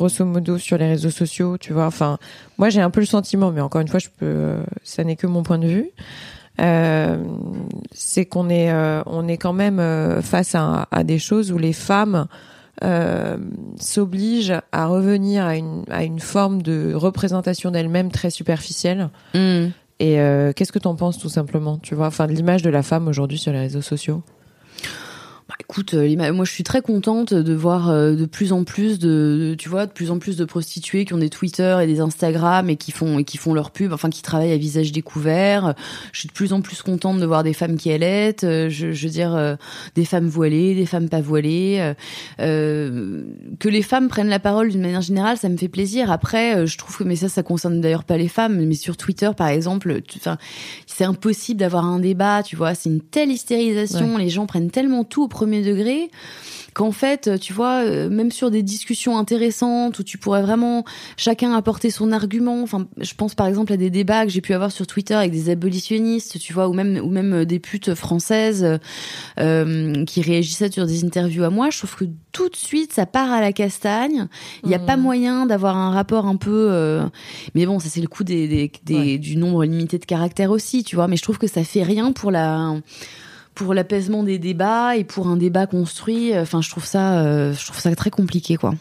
grosso modo, sur les réseaux sociaux Tu vois, enfin, moi j'ai un peu le sentiment, mais encore une fois, je peux, euh, ça n'est que mon point de vue. Euh, c'est qu'on est, euh, on est quand même euh, face à, à des choses où les femmes s'obligent à revenir à une, à une forme de représentation d'elles-mêmes très superficielle. Et euh, qu'est-ce que t'en penses tout simplement Tu vois, enfin, de l'image de la femme aujourd'hui sur les réseaux sociaux? Bah, Écoute, euh, moi je suis très contente de voir euh, de plus en plus de, tu vois, de plus en plus de prostituées qui ont des Twitter et des Instagram et qui font et qui font leur pub, enfin qui travaillent à visage découvert. Je suis de plus en plus contente de voir des femmes qui allaitent, euh, je, je veux dire des femmes voilées, des femmes pas voilées. Euh, que les femmes prennent la parole d'une manière générale, ça me fait plaisir. Après, je trouve que mais ça, ça concerne d'ailleurs pas les femmes, mais sur Twitter par exemple, enfin, c'est impossible d'avoir un débat, tu vois, c'est une telle hystérisation, les gens prennent tellement tout au premier degré qu'en fait, tu vois, euh, même sur des discussions intéressantes où tu pourrais vraiment chacun apporter son argument. Enfin, je pense par exemple à des débats que j'ai pu avoir sur Twitter avec des abolitionnistes, tu vois, ou même ou même euh, des putes françaises euh, qui réagissaient sur des interviews à moi. Je trouve que tout de suite, ça part à la castagne. Il n'y a pas mmh. moyen d'avoir un rapport un peu. Mais bon, ça c'est le coup des, des, du nombre limité de caractères aussi, tu vois. Mais je trouve que ça fait rien pour la pour l'apaisement des débats et pour un débat construit. Enfin, je trouve ça, euh, je trouve ça très compliqué, quoi.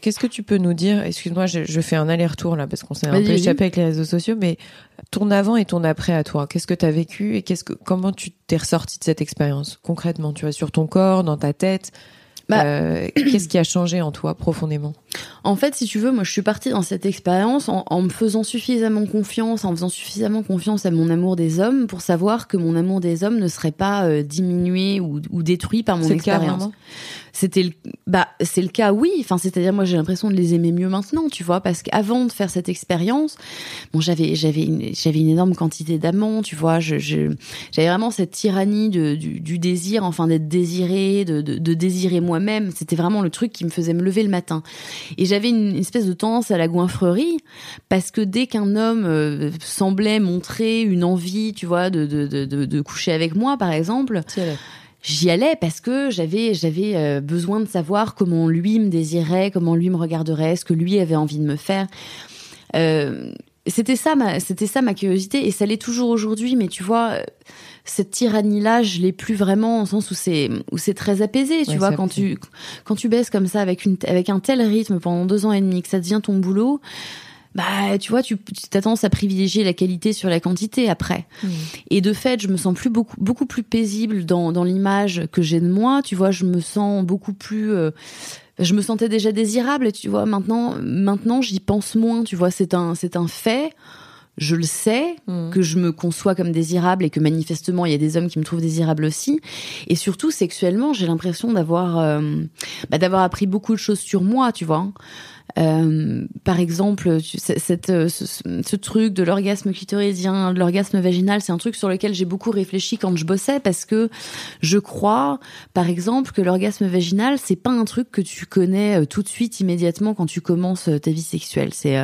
Qu'est-ce que tu peux nous dire Excuse-moi, je, fais un aller-retour là parce qu'on s'est un peu échappé avec les réseaux sociaux, mais ton avant et ton après à toi, qu'est-ce que tu as vécu et qu'est-ce que comment tu t'es ressorti de cette expérience concrètement Tu vois sur ton corps, dans ta tête, bah, euh, qu'est-ce qui a changé en toi profondément? En fait, si tu veux, moi, je suis partie dans cette expérience en, en, me faisant suffisamment confiance, en faisant suffisamment confiance à mon amour des hommes pour savoir que mon amour des hommes ne serait pas euh, diminué ou, ou, détruit par mon expérience. C'était le, bah, c'est le cas, oui. Enfin, c'est-à-dire, moi, j'ai l'impression de les aimer mieux maintenant, tu vois, parce qu'avant de faire cette expérience, bon, j'avais, j'avais, une, j'avais une énorme quantité d'amants, tu vois. Je, je, j'avais vraiment cette tyrannie de, du, du désir, enfin, d'être désiré, de, de, de désirer moi même C'était vraiment le truc qui me faisait me lever le matin. Et j'avais une espèce de tendance à la goinfrerie parce que dès qu'un homme euh, semblait montrer une envie, tu vois, de, de, de, de coucher avec moi, par exemple, j'y allais parce que j'avais j'avais euh, besoin de savoir comment lui me désirait, comment lui me regarderait, ce que lui avait envie de me faire. Euh, c'était ça ma c'était ça ma curiosité et ça l'est toujours aujourd'hui mais tu vois cette tyrannie là je l'ai plus vraiment au sens où c'est où c'est très apaisé tu vois quand tu quand tu baisses comme ça avec une avec un tel rythme pendant deux ans et demi que ça devient ton boulot bah tu vois tu as tendance à privilégier la qualité sur la quantité après mmh. et de fait je me sens plus beaucoup beaucoup plus paisible dans dans l'image que j'ai de moi tu vois je me sens beaucoup plus euh, je me sentais déjà désirable, tu vois. Maintenant, maintenant, j'y pense moins, tu vois. C'est un, c'est un fait. Je le sais mmh. que je me conçois comme désirable et que manifestement il y a des hommes qui me trouvent désirable aussi. Et surtout sexuellement, j'ai l'impression d'avoir, euh, bah, d'avoir appris beaucoup de choses sur moi, tu vois. Euh, par exemple, cette, euh, ce, truc de l'orgasme clitoridien, de l'orgasme vaginal, c'est un truc sur lequel j'ai beaucoup réfléchi quand je bossais parce que je crois, par exemple, que l'orgasme vaginal, c'est pas un truc que tu connais euh, tout de suite, immédiatement, quand tu commences ta vie sexuelle. C'est,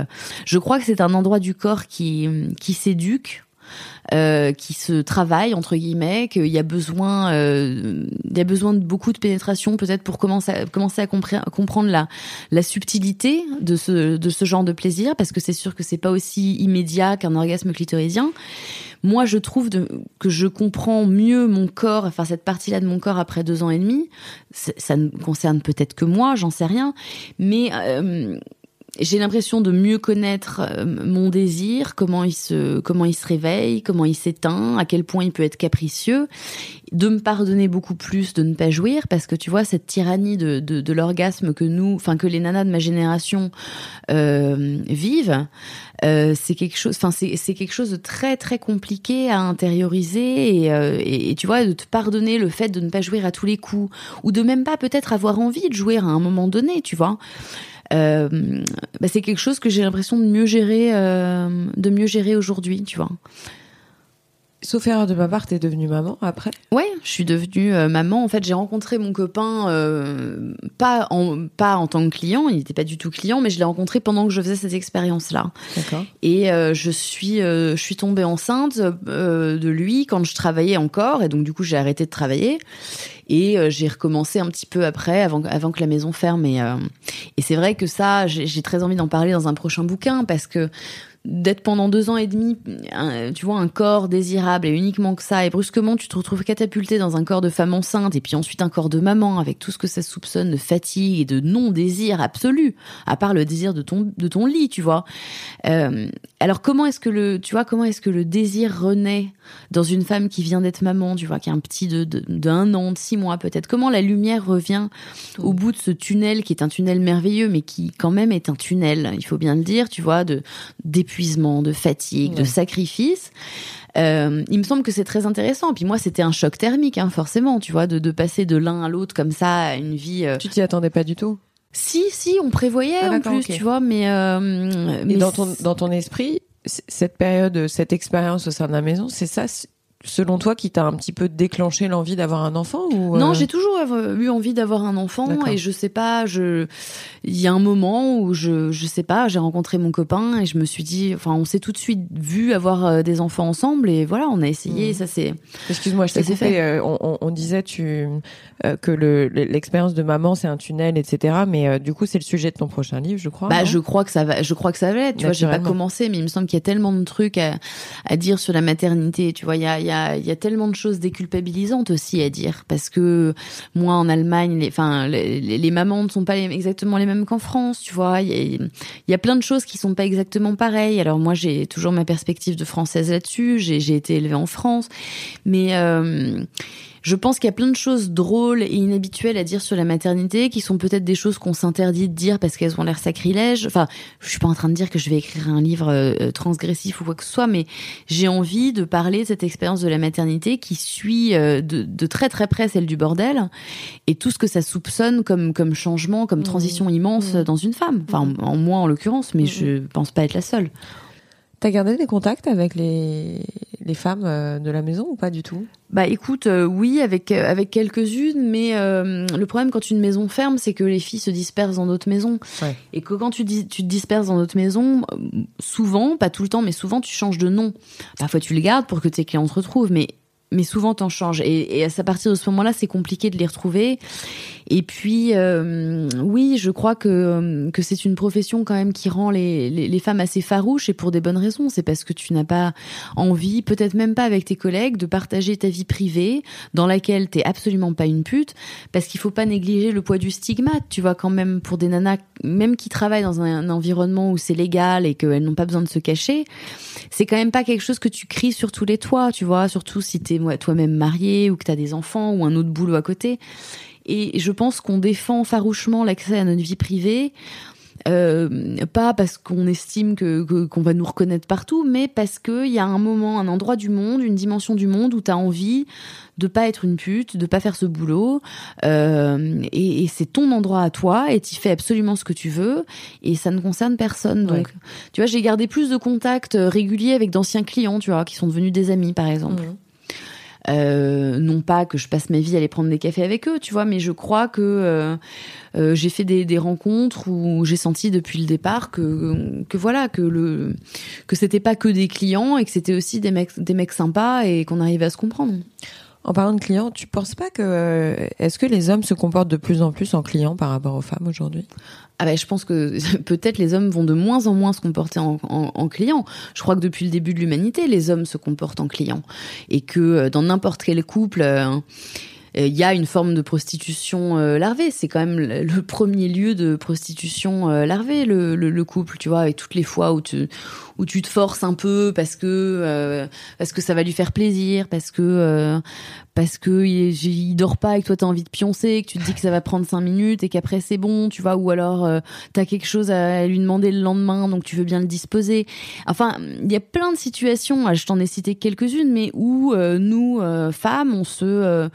je crois que c'est un endroit du corps qui, qui s'éduque euh, qui se travaille entre guillemets, qu'il y a besoin, euh, il y a besoin de beaucoup de pénétration peut-être pour commencer à, comprendre la, subtilité de ce, genre de plaisir, parce que c'est sûr que c'est pas aussi immédiat qu'un orgasme clitoridien. Moi, je trouve que je comprends mieux mon corps, enfin cette partie-là de mon corps après deux ans et demi. Ça ne concerne peut-être que moi, j'en sais rien, mais euh, j'ai l'impression de mieux connaître euh, mon désir, comment il se comment il se réveille, comment il s'éteint, à quel point il peut être capricieux, de me pardonner beaucoup plus de ne pas jouir parce que tu vois cette tyrannie de de, l'orgasme que nous, enfin que les nanas de ma génération euh, vivent, euh, c'est quelque chose, enfin c'est quelque chose de très très compliqué à intérioriser et, et, et, tu vois de te pardonner le fait de ne pas jouir à tous les coups ou de même pas peut-être avoir envie de jouer à un moment donné, tu vois. Euh, bah, c'est quelque chose que j'ai l'impression de mieux gérer, euh, de mieux gérer aujourd'hui, tu vois. Sauf erreur de ma part, t'es devenue maman après Ouais, je suis devenue euh, maman. En fait, j'ai rencontré mon copain pas en pas en tant que client, il n'était pas du tout client, mais je l'ai rencontré pendant que je faisais cette expérience-là. D'accord. Et je suis je suis tombée enceinte de lui quand je travaillais encore, et donc du coup j'ai arrêté de travailler. Et euh, j'ai recommencé un petit peu après, avant, avant que la maison ferme. Et, euh, et c'est vrai que ça, j'ai très envie d'en parler dans un prochain bouquin parce que d'être pendant deux ans et demi, tu vois, un corps désirable et uniquement que ça, et brusquement tu te retrouves catapulté dans un corps de femme enceinte, et puis ensuite un corps de maman avec tout ce que ça soupçonne de fatigue et de non-désir absolu, à part le désir de ton de ton lit, tu vois. Euh, alors comment est-ce que le, tu vois, comment est-ce que le désir renaît dans une femme qui vient d'être maman, tu vois, qui a un petit de d'un an, de six mois peut-être? Comment la lumière revient au bout de ce tunnel qui est un tunnel merveilleux, mais qui quand même est un tunnel, il faut bien le dire, tu vois, de d'épuisement, de fatigue, de sacrifice. Euh, il me semble que c'est très intéressant. Puis moi, c'était un choc thermique, hein, forcément, tu vois, de, de passer de l'un à l'autre comme ça à une vie. Euh, tu t'y attendais pas du tout? Si, si, on prévoyait ah, en plus, tu vois, mais. Euh, mais dans ton dans ton esprit, cette période, cette expérience au sein de la maison, c'est ça selon toi, qui t'a un petit peu déclenché l'envie d'avoir un enfant ou Non, euh j'ai toujours eu envie d'avoir un enfant et je sais pas, je il y a un moment où je je sais pas, j'ai rencontré mon copain et je me suis dit enfin, on s'est tout de suite vu avoir euh, des enfants ensemble et voilà, on a essayé, mmh. ça c'est Excuse-moi, je t'ai coupé, euh, on, on, disait tu que le l'expérience de maman, c'est un tunnel etc. mais du coup, c'est le sujet de ton prochain livre, je crois. Bah, je crois que ça va je crois que ça va être, tu vois, j'ai pas commencé mais il me semble qu'il y a tellement de trucs à, à dire sur la maternité, tu vois, il y a, y a il y a tellement de choses déculpabilisantes aussi à dire parce que moi en Allemagne, les, enfin les, mamans ne sont pas exactement les mêmes qu'en France, tu vois. Il y, a, plein de choses qui sont pas exactement pareilles. Alors moi j'ai toujours ma perspective de française là-dessus. J'ai été élevée en France, mais euh, je pense qu'il y a plein de choses drôles et inhabituelles à dire sur la maternité qui sont peut-être des choses qu'on s'interdit de dire parce qu'elles ont l'air sacrilèges. Enfin, je suis pas en train de dire que je vais écrire un livre euh, transgressif ou quoi que ce soit, mais j'ai envie de parler de cette expérience de la maternité qui suit euh, de, très très près celle du bordel et tout ce que ça soupçonne comme comme changement, comme mmh. transition immense mmh. dans une femme. Enfin, en moi en l'occurrence, mais mmh. je pense pas être la seule. T'as gardé des contacts avec les, les femmes euh, de la maison ou pas du tout? Bah écoute, euh, oui, avec euh, avec quelques-unes, mais le problème quand une maison ferme, c'est que les filles se dispersent dans d'autres maisons. Et que quand tu, dis, tu te disperses dans d'autres maisons, souvent, pas tout le temps, mais souvent tu changes de nom. Parfois tu le gardes pour que tes clients te retrouvent, mais mais souvent t'en changes et, et, à partir de ce moment-là c'est compliqué de les retrouver et puis euh, oui je crois que que c'est une profession quand même qui rend les, les, les, femmes assez farouches et pour des bonnes raisons c'est parce que tu n'as pas envie peut-être même pas avec tes collègues de partager ta vie privée dans laquelle t'es absolument pas une pute parce qu'il faut pas négliger le poids du stigmate tu vois quand même pour des nanas même qui travaillent dans un, environnement où c'est légal et qu'elles n'ont pas besoin de se cacher c'est quand même pas quelque chose que tu cries sur tous les toits tu vois surtout si t'es toi-même marié ou que tu as des enfants ou un autre boulot à côté. Et je pense qu'on défend farouchement l'accès à notre vie privée. Euh, pas parce qu'on estime que qu'on va nous reconnaître partout, mais parce qu'il y a un moment, un endroit du monde, une dimension du monde où tu as envie de pas être une pute, de pas faire ce boulot, euh, et, c'est ton endroit à toi, et tu fais absolument ce que tu veux, et ça ne concerne personne. Donc, tu vois, j'ai gardé plus de contacts réguliers avec d'anciens clients, tu vois, qui sont devenus des amis, par exemple. Mmh. Euh, non pas que je passe ma vie à aller prendre des cafés avec eux, tu vois, mais je crois que euh, euh, j'ai fait des, rencontres où j'ai senti depuis le départ que, que voilà que le que c'était pas que des clients et que c'était aussi des mecs des mecs sympas et qu'on arrivait à se comprendre. En parlant de clients, tu penses pas que est-ce que les hommes se comportent de plus en plus en clients par rapport aux femmes aujourd'hui? Ah ben, je pense que *laughs* peut-être les hommes vont de moins en moins se comporter en clients. Je crois que depuis le début de l'humanité, les hommes se comportent en clients et que euh, dans n'importe quel couple. Euh, il y a une forme de prostitution euh, larvée. C'est quand même le premier lieu de prostitution euh, larvée, le, le, le, couple, tu vois, et toutes les fois où tu, où tu te forces un peu parce que, euh, parce que ça va lui faire plaisir, parce que, euh, parce que il, dort pas et que toi t'as envie de pioncer, que tu te dis que ça va prendre cinq minutes et qu'après c'est bon, tu vois, ou alors euh, t'as quelque chose à lui demander le lendemain, donc tu veux bien le disposer. Enfin, il y a plein de situations, je t'en ai cité quelques-unes, mais où nous, femmes, on se,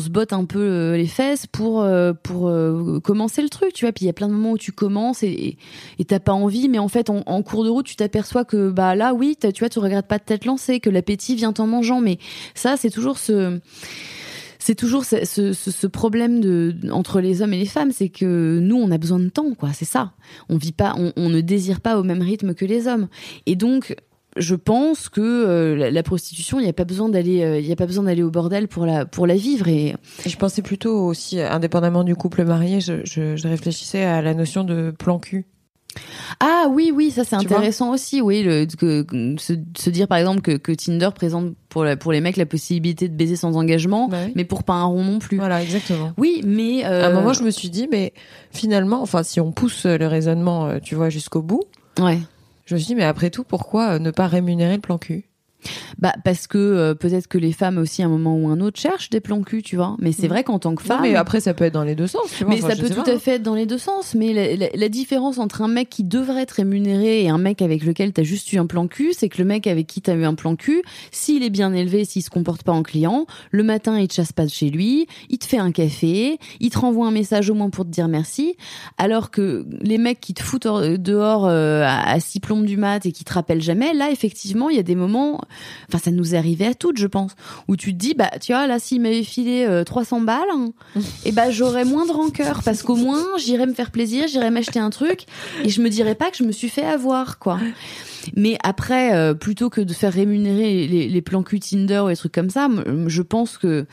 se botte un peu euh, les fesses pour euh, pour euh, commencer le truc, tu vois. Puis il y a plein de moments où tu commences et t'as pas envie, mais en fait en, cours de route tu t'aperçois que bah là oui, tu vois, tu regrettes pas de t'être lancé, que l'appétit vient en mangeant. Mais ça c'est toujours ce c'est toujours ce, problème de entre les hommes et les femmes, c'est que nous on a besoin de temps, quoi. C'est ça. On vit pas, on, on, ne désire pas au même rythme que les hommes. Et donc je pense que euh, la, prostitution, il n'y a pas besoin d'aller, euh, il y a pas besoin d'aller au bordel pour la pour la vivre. Et je pensais plutôt aussi, indépendamment du couple marié, je, je, je réfléchissais à la notion de plan cul. Ah oui, oui, ça c'est intéressant aussi. Oui, le, que, se, se dire par exemple que, que Tinder présente pour, la- pour les mecs la possibilité de baiser sans engagement, Bah oui. mais pour pas un rond non plus. Voilà, exactement. Oui, mais euh, À un moment, je me suis dit, mais finalement, enfin, si on pousse le raisonnement, euh, tu vois, jusqu'au bout, ouais. Je me suis dit, mais après tout, pourquoi euh, ne pas rémunérer le plan cul Bah parce que euh, peut-être que les femmes aussi à un moment ou un autre cherchent des plans cul, tu vois. Mais c'est Mhm. vrai qu'en tant que Non, femme, mais après, ça peut être dans les deux sens, tu vois. Mais Enfin, ça peut tout pas, à hein. fait être dans les deux sens. Mais la, la- la différence entre un mec qui devrait être rémunéré et un mec avec lequel t'as juste eu un plan cul, c'est que le mec avec qui t'as eu un plan cul, s'il est bien élevé, s'il se comporte pas en client, le matin il te chasse pas de chez lui, il te fait un café, il te renvoie un message au moins pour te dire merci. Alors que les mecs qui te foutent hors- dehors euh, à, à six plombes du mat et qui te rappellent jamais, là effectivement il y a des moments, enfin ça nous est arrivé à toutes je pense, où tu te dis bah tu vois là s'il m'avait filé euh, 300 balles, et *laughs* ben j'aurais moins de rancœur parce qu'au moins j'irais me faire plaisir, j'irais m'acheter un truc et je me dirais pas que je me suis fait avoir quoi. Mais après, euh, plutôt que de faire rémunérer les, les plans cul Tinder ou les trucs comme ça, je pense que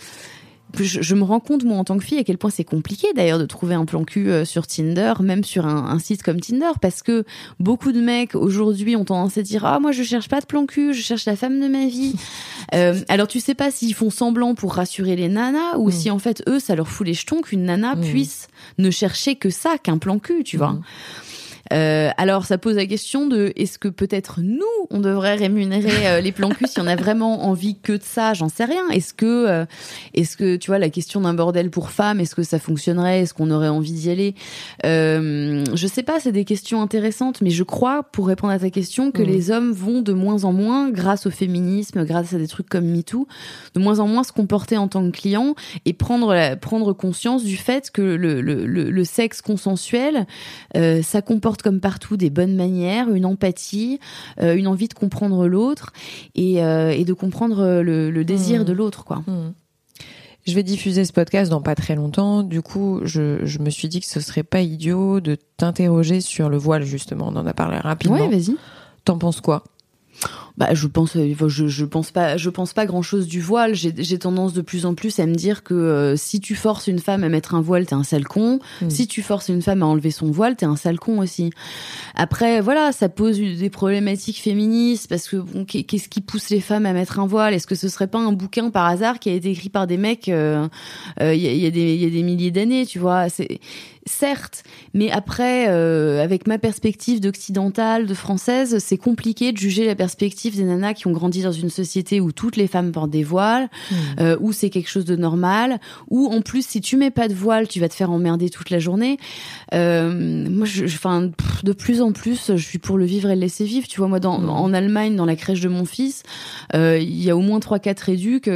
je, je me rends compte moi en tant que fille à quel point c'est compliqué d'ailleurs de trouver un plan cul euh, sur Tinder, même sur un, un site comme Tinder, parce que beaucoup de mecs aujourd'hui ont tendance à dire ah moi je cherche pas de plan cul, je cherche la femme de ma vie. *laughs* Euh, alors tu sais pas s'ils font semblant pour rassurer les nanas ou Mm. si en fait eux ça leur fout les jetons qu'une nana Mm. puisse ne chercher que ça, qu'un plan cul, tu vois. Mm. Euh, alors ça pose la question de est-ce que peut-être nous on devrait rémunérer euh, les plans cul si on a vraiment envie que de ça, j'en sais rien. Est-ce que euh, est-ce que tu vois la question d'un bordel pour femmes, est-ce que ça fonctionnerait, est-ce qu'on aurait envie d'y aller? Euh, Je sais pas, c'est des questions intéressantes, mais je crois pour répondre à ta question que Mhm. les hommes vont de moins en moins, grâce au féminisme, grâce à des trucs comme MeToo, de moins en moins se comporter en tant que client et prendre la- prendre conscience du fait que le le, le, le sexe consensuel euh, ça comporte comme partout des bonnes manières, une empathie, euh, une envie de comprendre l'autre et, euh, et de comprendre le, le désir Mhm. de l'autre, quoi. Hmm. Je vais diffuser ce podcast dans pas très longtemps. Du coup, je, je me suis dit que ce serait pas idiot de t'interroger sur le voile, justement. On en a parlé rapidement. Ouais, vas-y. T'en penses quoi? Bah, je pense, euh, je, je pense pas, je pense pas grand chose du voile. J'ai tendance de plus en plus à me dire que euh, si tu forces une femme à mettre un voile, t'es un sale con. Hmm. Si tu forces une femme à enlever son voile, t'es un sale con aussi. Après, voilà, ça pose des problématiques féministes parce que bon, qu'est- qu'est-ce qui pousse les femmes à mettre un voile? Est-ce que ce serait pas un bouquin par hasard qui a été écrit par des mecs euh, euh, il y, a, y a des il y a des milliers d'années, tu vois? C'est certes, mais après, avec ma perspective d'occidentale, de française, c'est compliqué de juger la perspective des nanas qui ont grandi dans une société où toutes les femmes portent des voiles, Hmm. euh, où c'est quelque chose de normal, où en plus si tu mets pas de voile, tu vas te faire emmerder toute la journée. Euh, moi, je, enfin, de plus en plus, je suis pour le vivre et le laisser vivre. Tu vois, moi, dans, Mm. en Allemagne, dans la crèche de mon fils, euh, il y a au moins trois, quatre éduques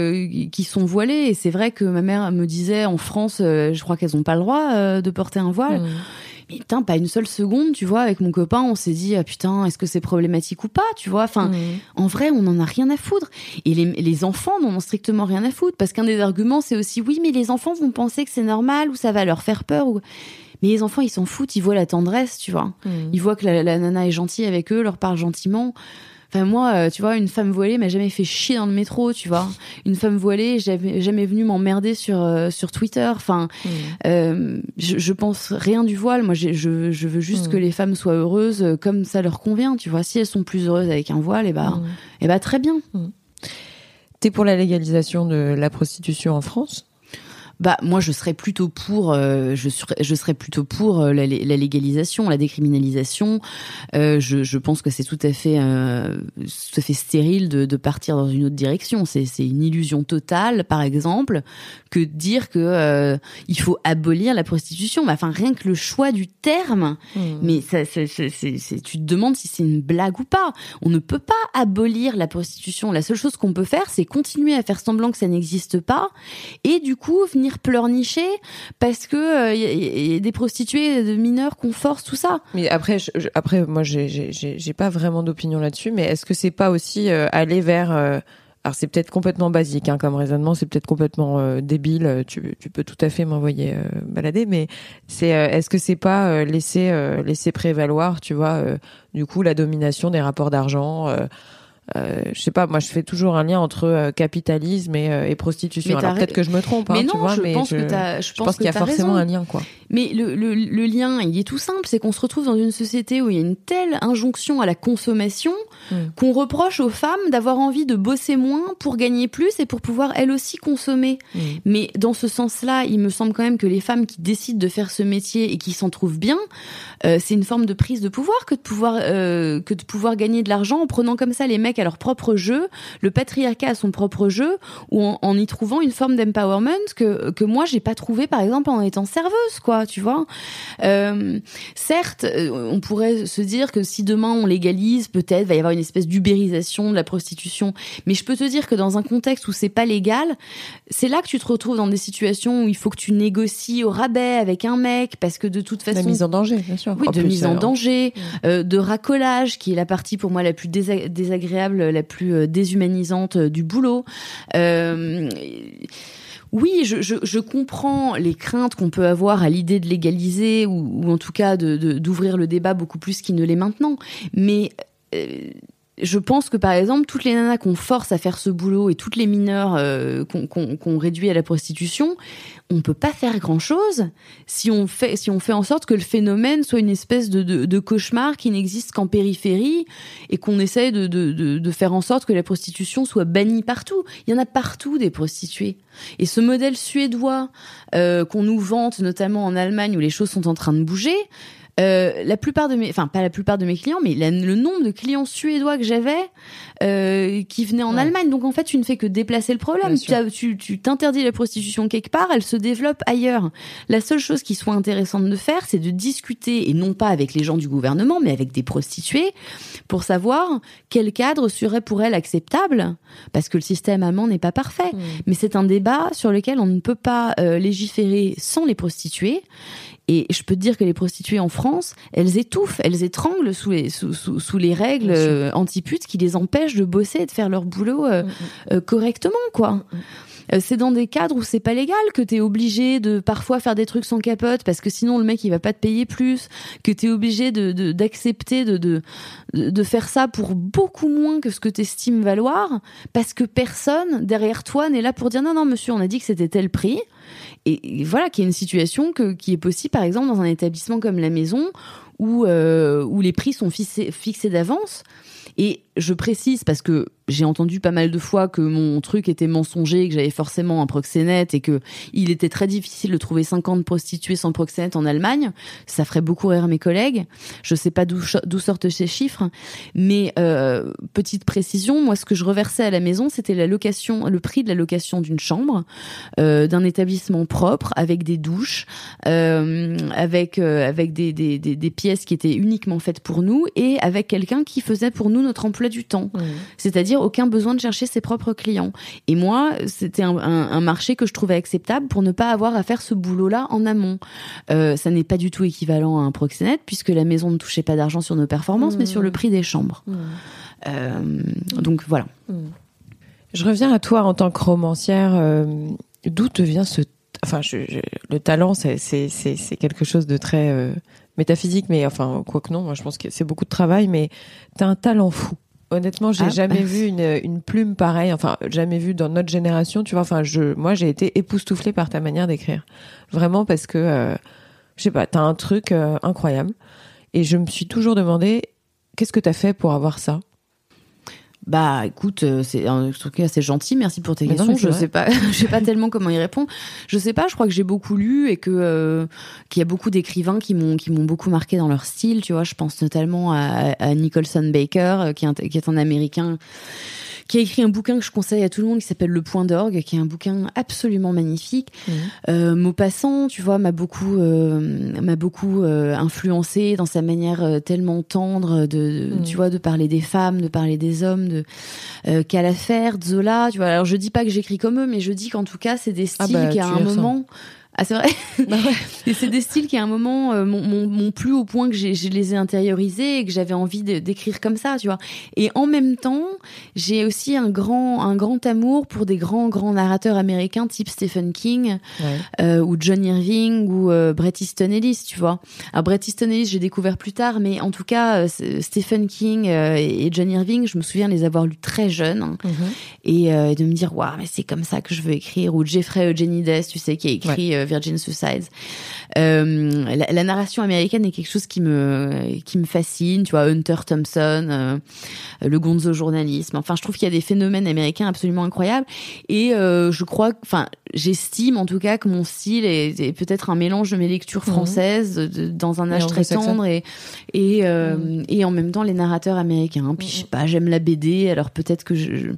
qui sont voilés. Et c'est vrai que ma mère me disait en France, je crois qu'elles ont pas le droit de porter un voile. Hmm. Mais putain, pas une seule seconde, tu vois, avec mon copain, on s'est dit, ah putain, est-ce que c'est problématique ou pas, tu vois Enfin, Hmm. en vrai, on en a rien à foutre. Et les, les enfants n'en ont strictement rien à foutre. Parce qu'un des arguments, c'est aussi, oui, mais les enfants vont penser que c'est normal ou ça va leur faire peur. Ou... Mais les enfants, ils s'en foutent, ils voient la tendresse, tu vois. Hmm. Ils voient que la, la nana est gentille avec eux, leur parle gentiment. Enfin, moi, euh, tu vois, une femme voilée m'a jamais fait chier dans le métro, tu vois. Une femme voilée, jamais, jamais venue m'emmerder sur, euh, sur Twitter. Enfin, Hmm. euh, je, je pense rien du voile. Moi, je, je veux juste Mm. que les femmes soient heureuses comme ça leur convient. Tu vois, si elles sont plus heureuses avec un voile, et bah, eh bah très bien. T'es pour la légalisation de la prostitution en France? Bah moi, je serais plutôt pour. euh, je serais, je serais plutôt pour euh, la, la légalisation, la décriminalisation. Euh, je, je pense que c'est tout à fait, tout à fait stérile de, de partir dans une autre direction. C'est, c'est une illusion totale, par exemple, que de dire que il faut abolir la prostitution. Bah, Enfin, rien que le choix du terme. Hmm. Mais ça, ça- ça- c'est- c'est- tu te demandes si c'est une blague ou pas. On ne peut pas abolir la prostitution. La seule chose qu'on peut faire, c'est continuer à faire semblant que ça n'existe pas, et du coup venir pleurnicher parce que a des prostituées de mineurs qu'on force tout ça. Mais après, je- je- après, moi, j'ai- pas vraiment d'opinion là-dessus. Mais est-ce que c'est pas aussi euh, aller vers euh, alors c'est peut-être complètement basique hein, comme raisonnement, c'est peut-être complètement euh, débile. euh, Tu, peux tout à fait m'envoyer euh, balader, mais c'est euh, est-ce que c'est pas euh, laisser euh, laisser prévaloir, tu vois, euh, du coup la domination des rapports d'argent. Euh, je sais pas, moi je fais toujours un lien entre euh, capitalisme et, euh, et prostitution. Mais Alors peut-être que je me trompe, hein, mais tu non, vois, je mais pense je, que je je pense, pense qu'il y a forcément raison. un lien, quoi. Mais le, le, le, lien, il est tout simple, c'est qu'on se retrouve dans une société où il y a une telle injonction à la consommation mm. qu'on reproche aux femmes d'avoir envie de bosser moins pour gagner plus et pour pouvoir elles aussi consommer. Mm. Mais dans ce sens-là, il me semble quand même que les femmes qui décident de faire ce métier et qui s'en trouvent bien, euh, c'est une forme de prise de pouvoir que de pouvoir euh, que de pouvoir gagner de l'argent en prenant comme ça les mecs à leur propre jeu, le patriarcat à son propre jeu, ou en, en y trouvant une forme d'empowerment que que moi j'ai pas trouvé par exemple en étant serveuse, quoi, tu vois. Euh, certes, euh, on pourrait se dire que si demain on légalise, peut-être va y avoir une espèce d'ubérisation de la prostitution. Mais je peux te dire que dans un contexte où c'est pas légal, c'est là que tu te retrouves dans des situations où il faut que tu négocies au rabais avec un mec parce que de toute façon. La mise en danger, bien sûr. Oui, de mise en danger, euh, de racolage, qui est la partie pour moi la plus désagréable, la plus déshumanisante du boulot. Euh, oui, je, comprends les craintes qu'on peut avoir à l'idée de légaliser ou, en tout cas d'ouvrir le débat beaucoup plus qu'il ne l'est maintenant. Mais euh, je pense que par exemple, toutes les nanas qu'on force à faire ce boulot et toutes les mineurs euh, qu'on réduit à la prostitution, on peut pas faire grand chose si on fait si on fait en sorte que le phénomène soit une espèce de, cauchemar qui n'existe qu'en périphérie et qu'on essaye de, de, faire en sorte que la prostitution soit bannie partout. Il y en a partout des prostituées. Et ce modèle suédois euh, qu'on nous vante, notamment en Allemagne où les choses sont en train de bouger, euh, la plupart de mes, enfin pas la plupart de mes clients, mais le nombre de clients suédois que j'avais euh, qui venaient en Allemagne. Donc en fait, tu ne fais que déplacer le problème. Tu, tu t'interdis la prostitution quelque part, elle se développe ailleurs. La seule chose qui soit intéressante de faire, c'est de discuter et non pas avec les gens du gouvernement, mais avec des prostituées pour savoir quel cadre serait pour elles acceptable, parce que le système allemand n'est pas parfait. Mmh. Mais c'est un débat sur lequel on ne peut pas euh, légiférer sans les prostituées. Et je peux te dire que les prostituées en France, elles étouffent, elles étranglent sous les, sous, sous, les règles euh, antiputes qui les empêchent de bosser et de faire leur boulot euh, mm, mm. Euh, correctement, quoi. Mm, c'est dans des cadres où c'est pas légal que t'es obligé de parfois faire des trucs sans capote parce que sinon le mec il va pas te payer plus, que t'es obligé de d'accepter de, de, de, de faire ça pour beaucoup moins que ce que t'estimes valoir parce que personne derrière toi n'est là pour dire non non monsieur on a dit que c'était tel prix et, voilà, qui est une situation que, qui est possible, par exemple, dans un établissement comme la maison, où, euh, où les prix sont fixés, fixés d'avance. Et je précise parce que j'ai entendu pas mal de fois que mon truc était mensonger, que j'avais forcément un proxénète et que il était très difficile de trouver 50 prostituées sans proxénète en Allemagne. Ça ferait beaucoup rire mes collègues. Je sais pas d'où sortent ces chiffres, mais euh, petite précision, moi ce que je reversais à la maison, c'était la location, le prix de la location d'une chambre, euh, d'un établissement propre avec des douches, euh, avec avec des, des pièces qui étaient uniquement faites pour nous et avec quelqu'un qui faisait pour nous notre emploi du temps. Mmh. C'est-à-dire aucun besoin de chercher ses propres clients. Et moi, c'était un, marché que je trouvais acceptable pour ne pas avoir à faire ce boulot-là en amont. Euh, ça n'est pas du tout équivalent à un proxénète puisque la maison ne touchait pas d'argent sur nos performances, mais sur le mmh. prix des chambres. Mmh. Euh, donc voilà. Je reviens à toi en tant que romancière. Euh, d'où te vient ce enfin, le talent, c'est quelque chose de très métaphysique, mais enfin, quoi que non, moi je pense que c'est beaucoup de travail, mais t'as un talent fou. Honnêtement, j'ai ah. jamais vu une, une plume pareille, enfin, jamais vu dans notre génération, tu vois, enfin, je, moi j'ai été époustouflée par ta manière d'écrire. Vraiment parce que, euh, je sais pas, t'as un truc euh, incroyable. Et je me suis toujours demandé, qu'est-ce que t'as fait pour avoir ça? Bah écoute, euh, c'est un truc assez gentil, merci pour tes questions. je sais pas, *laughs* je sais pas tellement comment y répondre. Je sais pas, je crois que j'ai beaucoup lu et que euh, qu'il y a beaucoup d'écrivains qui m'ont qui m'ont beaucoup marqué dans leur style. Tu vois, je pense notamment à, à Nicholson Baker, euh, qui est qui est un Américain qui a écrit un bouquin que je conseille à tout le monde qui s'appelle Le Point d'orgue, qui est un bouquin absolument magnifique. Mmh. Euh, Maupassant, tu vois, m'a beaucoup, euh, m'a beaucoup euh, influencé dans sa manière euh, tellement tendre de, mmh. tu vois, de parler des femmes, de parler des hommes, de euh, Calafert, Zola, tu vois. Alors je dis pas que j'écris comme eux, mais je dis qu'en tout cas c'est des ah styles ah bah, qui à un moment. Ah c'est vrai. *laughs* Bah ouais. *laughs* c'est des styles qui à un moment euh, m'ont plu au point que je les ai intériorisés et que j'avais envie d'écrire comme ça, tu vois. Et en même temps, j'ai aussi un grand un grand amour pour des grands grands narrateurs américains type Stephen King ouais. euh, ou John Irving ou euh, Bret Easton Ellis, tu vois. Alors Bret Easton Ellis, j'ai découvert plus tard, mais en tout cas euh, Stephen King euh, et John Irving, je me souviens les avoir lus très jeunes hein, mm-hmm. et, et, de me dire waouh mais c'est comme ça que je veux écrire ou Jeffrey Eugenides, tu sais qui a écrit Virgin Suicides. Euh, la, la, narration américaine est quelque chose qui me qui me fascine. Tu vois, Hunter Thompson, euh, le gonzo journalisme. Enfin, je trouve qu'il y a des phénomènes américains absolument incroyables. Et euh, je crois, enfin, j'estime en tout cas que mon style est, est peut-être un mélange de mes lectures mhm. françaises de, dans un âge très tendre et et, mmh. et en même temps les narrateurs américains. Puis je sais pas, j'aime la BD, alors peut-être que je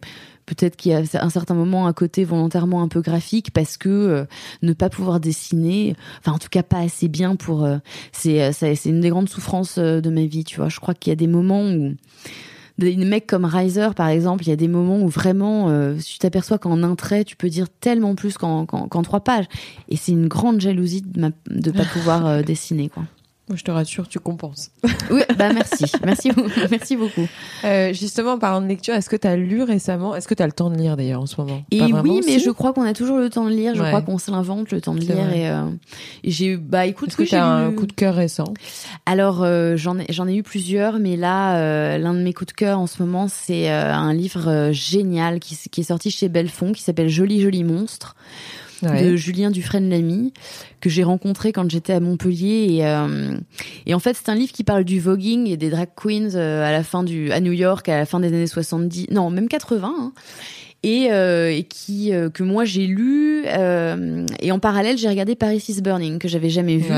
peut-être qu'il y a un certain moment à côté volontairement un peu graphique parce que euh, ne pas pouvoir dessiner, enfin en tout cas pas assez bien pour, euh, c'est c'est une des grandes souffrances de ma vie, tu vois. Je crois qu'il y a des moments où des mecs comme Riser par exemple, il y a des moments où vraiment tu t'aperçois qu'en un trait tu peux dire tellement plus qu'en trois pages et c'est une grande jalousie de ne de pas pouvoir *laughs* dessiner quoi. Je te rassure, tu compenses. Oui, bah merci. merci, *laughs* merci beaucoup. Euh, justement, en parlant de lecture, est-ce que tu as lu récemment? Est-ce que tu as le temps de lire d'ailleurs en ce moment? Et oui, mais je crois qu'on a toujours le temps de lire. Je crois qu'on se l'invente le temps de lire. Et, euh, j'ai bah écoute, est-ce que tu as un coup de cœur récent? Alors euh, j'en ai j'en ai eu plusieurs, mais là l'un de mes coups de cœur en ce moment, c'est un livre génial qui, qui est sorti chez Belfond, qui s'appelle Joli joli monstre de Julien Dufresne-Lamy que j'ai rencontré quand j'étais à Montpellier. Et, euh, et en fait c'est un livre qui parle du voguing et des drag queens euh, à la fin du à New York à la fin des années 70 non même 80 hein, et, euh, et qui que moi j'ai lu et en parallèle j'ai regardé Paris is Burning que j'avais jamais vu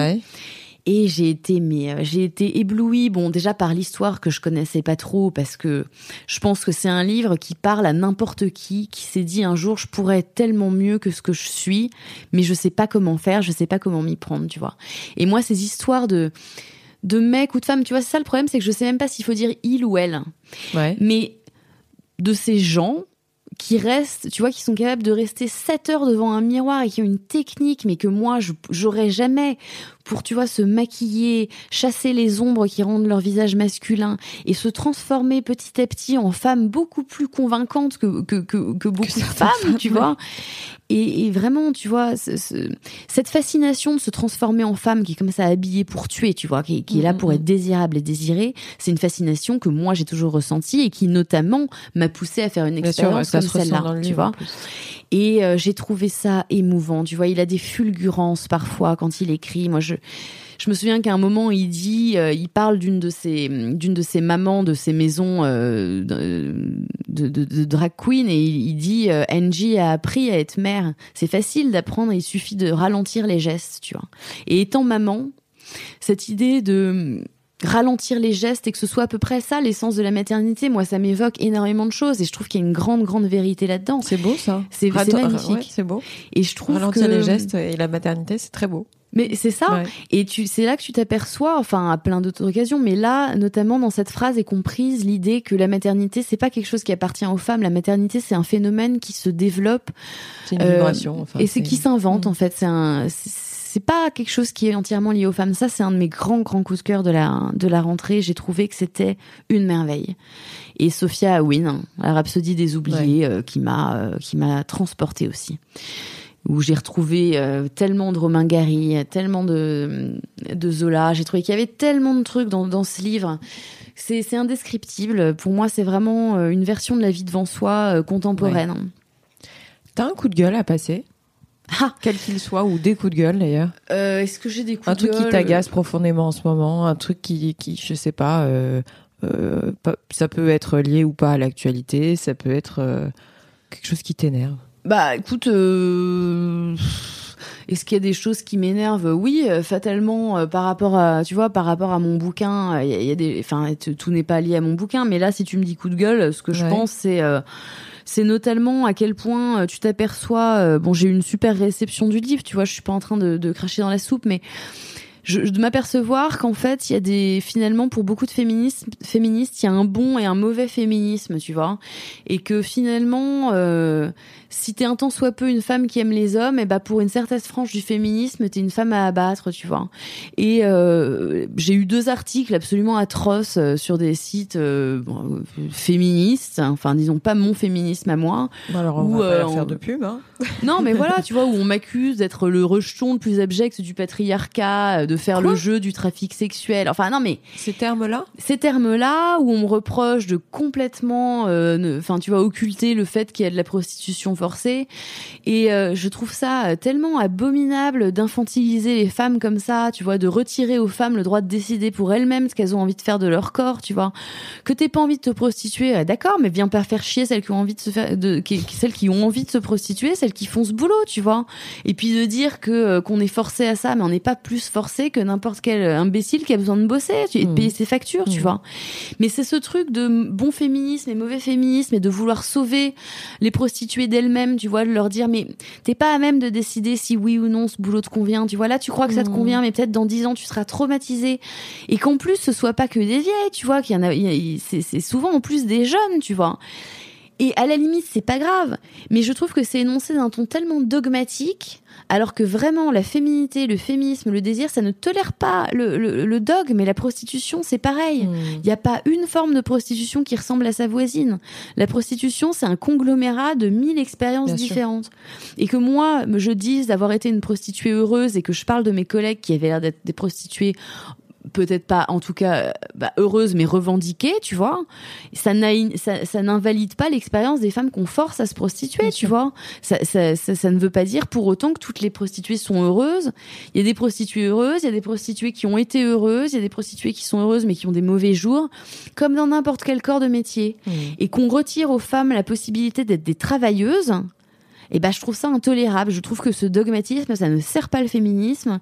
et j'ai été mais euh, j'ai été éblouie bon déjà par l'histoire que je connaissais pas trop parce que je pense que c'est un livre qui parle à n'importe qui qui s'est dit un jour je pourrais être tellement mieux que ce que je suis mais je sais pas comment faire je sais pas comment m'y prendre tu vois et moi ces histoires de de mecs ou de femmes tu vois c'est ça le problème c'est que je sais même pas s'il faut dire il ou elle ouais. mais de ces gens qui restent, tu vois, qui sont capables de rester 7 heures devant un miroir et qui ont une technique, mais que moi, j'aurais jamais pour, tu vois, se maquiller, chasser les ombres qui rendent leur visage masculin et se transformer petit à petit en femme beaucoup plus convaincante que, que, que, que beaucoup de femmes, tu vois. Et, et, vraiment, tu vois, ce, cette fascination de se transformer en femme qui est comme ça habillée pour tuer, tu vois, qui, qui est là pour mm-hmm. être désirable et désirée, c'est une fascination que moi j'ai toujours ressentie et qui notamment m'a poussé à faire une expérience comme celle-là, tu vois. Et euh, j'ai trouvé ça émouvant. Tu vois, il a des fulgurances parfois quand il écrit. Moi, je je me souviens qu'à un moment il dit, euh, il parle d'une de ses d'une de ses mamans de ses maisons euh, de, de, de, drag queen et il, il dit Angie a appris à être mère. C'est facile d'apprendre. Il suffit de ralentir les gestes, tu vois. Et étant maman, cette idée de ralentir les gestes et que ce soit à peu près ça l'essence de la maternité. Moi, ça m'évoque énormément de choses et je trouve qu'il y a une grande, grande vérité là-dedans. C'est beau ça. C'est magnifique. c'est beau. Et je trouve ralentir les gestes et la maternité, c'est très beau. Mais c'est ça. Et tu, c'est là que tu t'aperçois, enfin, à plein d'autres occasions, mais là, notamment dans cette phrase est comprise l'idée que la maternité, c'est pas quelque chose qui appartient aux femmes. La maternité, c'est un phénomène qui se développe. C'est une vibration. Enfin, et c'est qui s'invente, mm. en fait. C'est un, c'est pas quelque chose qui est entièrement lié aux femmes. Ça, c'est un de mes grands, grands coups de cœur de la, de la rentrée. J'ai trouvé que c'était une merveille. Et Sophia Win, la Rhapsodie des oubliés, euh, qui m'a, euh, qui m'a transporté aussi. Où j'ai retrouvé euh, tellement de Romain Gary, tellement de, de Zola. J'ai trouvé qu'il y avait tellement de trucs dans, dans ce livre. C'est, c'est indescriptible. Pour moi, c'est vraiment une version de la vie devant soi contemporaine. T'as un coup de gueule à passer? *laughs* Ah. Quel qu'il soit, ou des coups de gueule d'ailleurs. Euh, Est-ce que j'ai des coups un de gueule Un truc qui t'agace profondément en ce moment, un truc qui, qui je sais pas, euh, euh, ça peut être lié ou pas à l'actualité, ça peut être euh, quelque chose qui t'énerve. Bah écoute, euh, est-ce qu'il y a des choses qui m'énervent? Oui, fatalement par rapport à, tu vois, par rapport à mon bouquin, il y, a des, enfin tout n'est pas lié à mon bouquin, mais là si tu me dis coup de gueule, ce que je pense c'est c'est notamment à quel point euh, tu t'aperçois. Euh, bon, j'ai eu une super réception du livre, tu vois. Je suis pas en train de, de cracher dans la soupe, mais je, de m'apercevoir qu'en fait, il y a des finalement pour beaucoup de féministes, féministes, il y a un bon et un mauvais féminisme, tu vois, et que finalement, euh, si t'es un temps soit peu une femme qui aime les hommes, et eh bah pour une certaine frange du féminisme, t'es une femme à abattre, tu vois. Et euh, j'ai eu deux articles absolument atroces euh, sur des sites euh, féministes, enfin disons pas mon féminisme à moi. alors on va pas faire de pub. Hein. *laughs* Non, mais voilà, tu vois, où on m'accuse d'être le rejeton le plus abject du patriarcat, de faire Quoi le jeu du trafic sexuel. Enfin non mais Ces termes-là? ces termes-là où on me reproche de complètement, enfin tu vois, occulter le fait qu'il y a de la prostitution forcée. Et euh, je trouve ça euh, tellement abominable d'infantiliser les femmes comme ça, tu vois, de retirer aux femmes le droit de décider pour elles-mêmes ce qu'elles ont envie de faire de leur corps, tu vois. Que t'aies pas envie de te prostituer, euh, d'accord, mais viens pas faire chier celles qui ont envie de se faire, de, qui, celles qui ont envie de se prostituer, celles qui font ce boulot, tu vois. Et puis de dire que euh, qu'on est forcé à ça, mais on n'est pas plus forcé que n'importe quel imbécile qui a besoin de bosser et de Mmh. payer ses factures, tu Mmh. vois. Mais c'est ce truc de bon féminisme et mauvais féminisme et de vouloir sauver les prostituées d'elles-mêmes, tu vois, de leur dire mais t'es pas à même de décider si oui ou non ce boulot te convient, tu vois. Là, tu crois que ça te convient, mais peut-être dans dix ans tu seras traumatisé et qu'en plus ce soit pas que des vieilles, tu vois, qu'il y en a, c'est souvent en plus des jeunes, tu vois. Et à la limite, c'est pas grave. Mais je trouve que c'est énoncé d'un ton tellement dogmatique, alors que vraiment, la féminité, le féminisme, le désir, ça ne tolère pas le, le, le dogme. Et la prostitution, c'est pareil. Mmh. Il n'y a pas une forme de prostitution qui ressemble à sa voisine. La prostitution, c'est un conglomérat de mille expériences Bien sûr. différentes. Et que moi, je dise d'avoir été une prostituée heureuse et que je parle de mes collègues qui avaient l'air d'être des prostituées peut-être pas en tout cas euh, bah, heureuses mais revendiquées tu vois ça n'a- ça, ça n'invalide pas l'expérience des femmes qu'on force à se prostituer Bien tu sûr. vois ça, ça, ça, ça ne veut pas dire pour autant que toutes les prostituées sont heureuses il y a des prostituées heureuses il y a des prostituées qui ont été heureuses il y a des prostituées qui sont heureuses mais qui ont des mauvais jours comme dans n'importe quel corps de métier Mmh. et qu'on retire aux femmes la possibilité d'être des travailleuses, et ben je trouve ça intolérable. Je trouve que ce dogmatisme, ça ne sert pas le féminisme,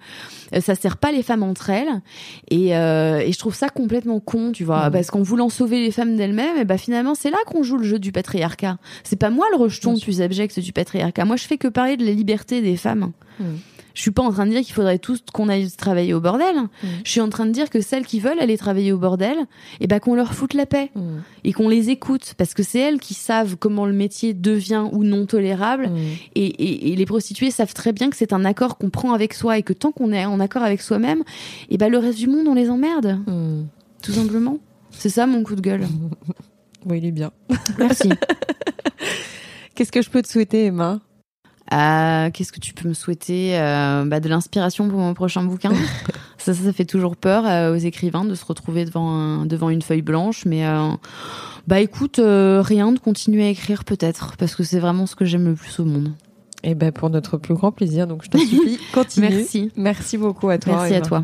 euh, ça sert pas les femmes entre elles, et, euh, et je trouve ça complètement con, tu vois, parce qu'en voulant sauver les femmes d'elles-mêmes, et ben finalement c'est là qu'on joue le jeu du patriarcat. C'est pas moi le rejeton sûr. plus abject du patriarcat. Moi je fais que parler de la liberté des femmes. Mhm. Je suis pas en train de dire qu'il faudrait tous qu'on aille travailler au bordel. Je suis en train de dire que celles qui veulent aller travailler au bordel, et ben qu'on leur foute la paix Mmh. et qu'on les écoute parce que c'est elles qui savent comment le métier devient ou non tolérable Mmh. et, et- et les prostituées savent très bien que c'est un accord qu'on prend avec soi et que tant qu'on est en accord avec soi-même et ben le reste du monde on les emmerde Mmh. tout simplement c'est ça mon coup de gueule *laughs* Oui, il est bien. merci *laughs* Qu'est-ce que je peux te souhaiter, Emma? Euh, qu'est-ce que tu peux me souhaiter Euh, bah, de l'inspiration pour mon prochain bouquin *laughs* ça, ça ça fait toujours peur euh, aux écrivains de se retrouver devant un- devant une feuille blanche mais bah écoute rien de continuer à écrire peut-être parce que c'est vraiment ce que j'aime le plus au monde Eh ben, pour notre plus grand plaisir, donc je t'en supplie, *laughs* continue. merci Merci beaucoup à toi. Merci à toi.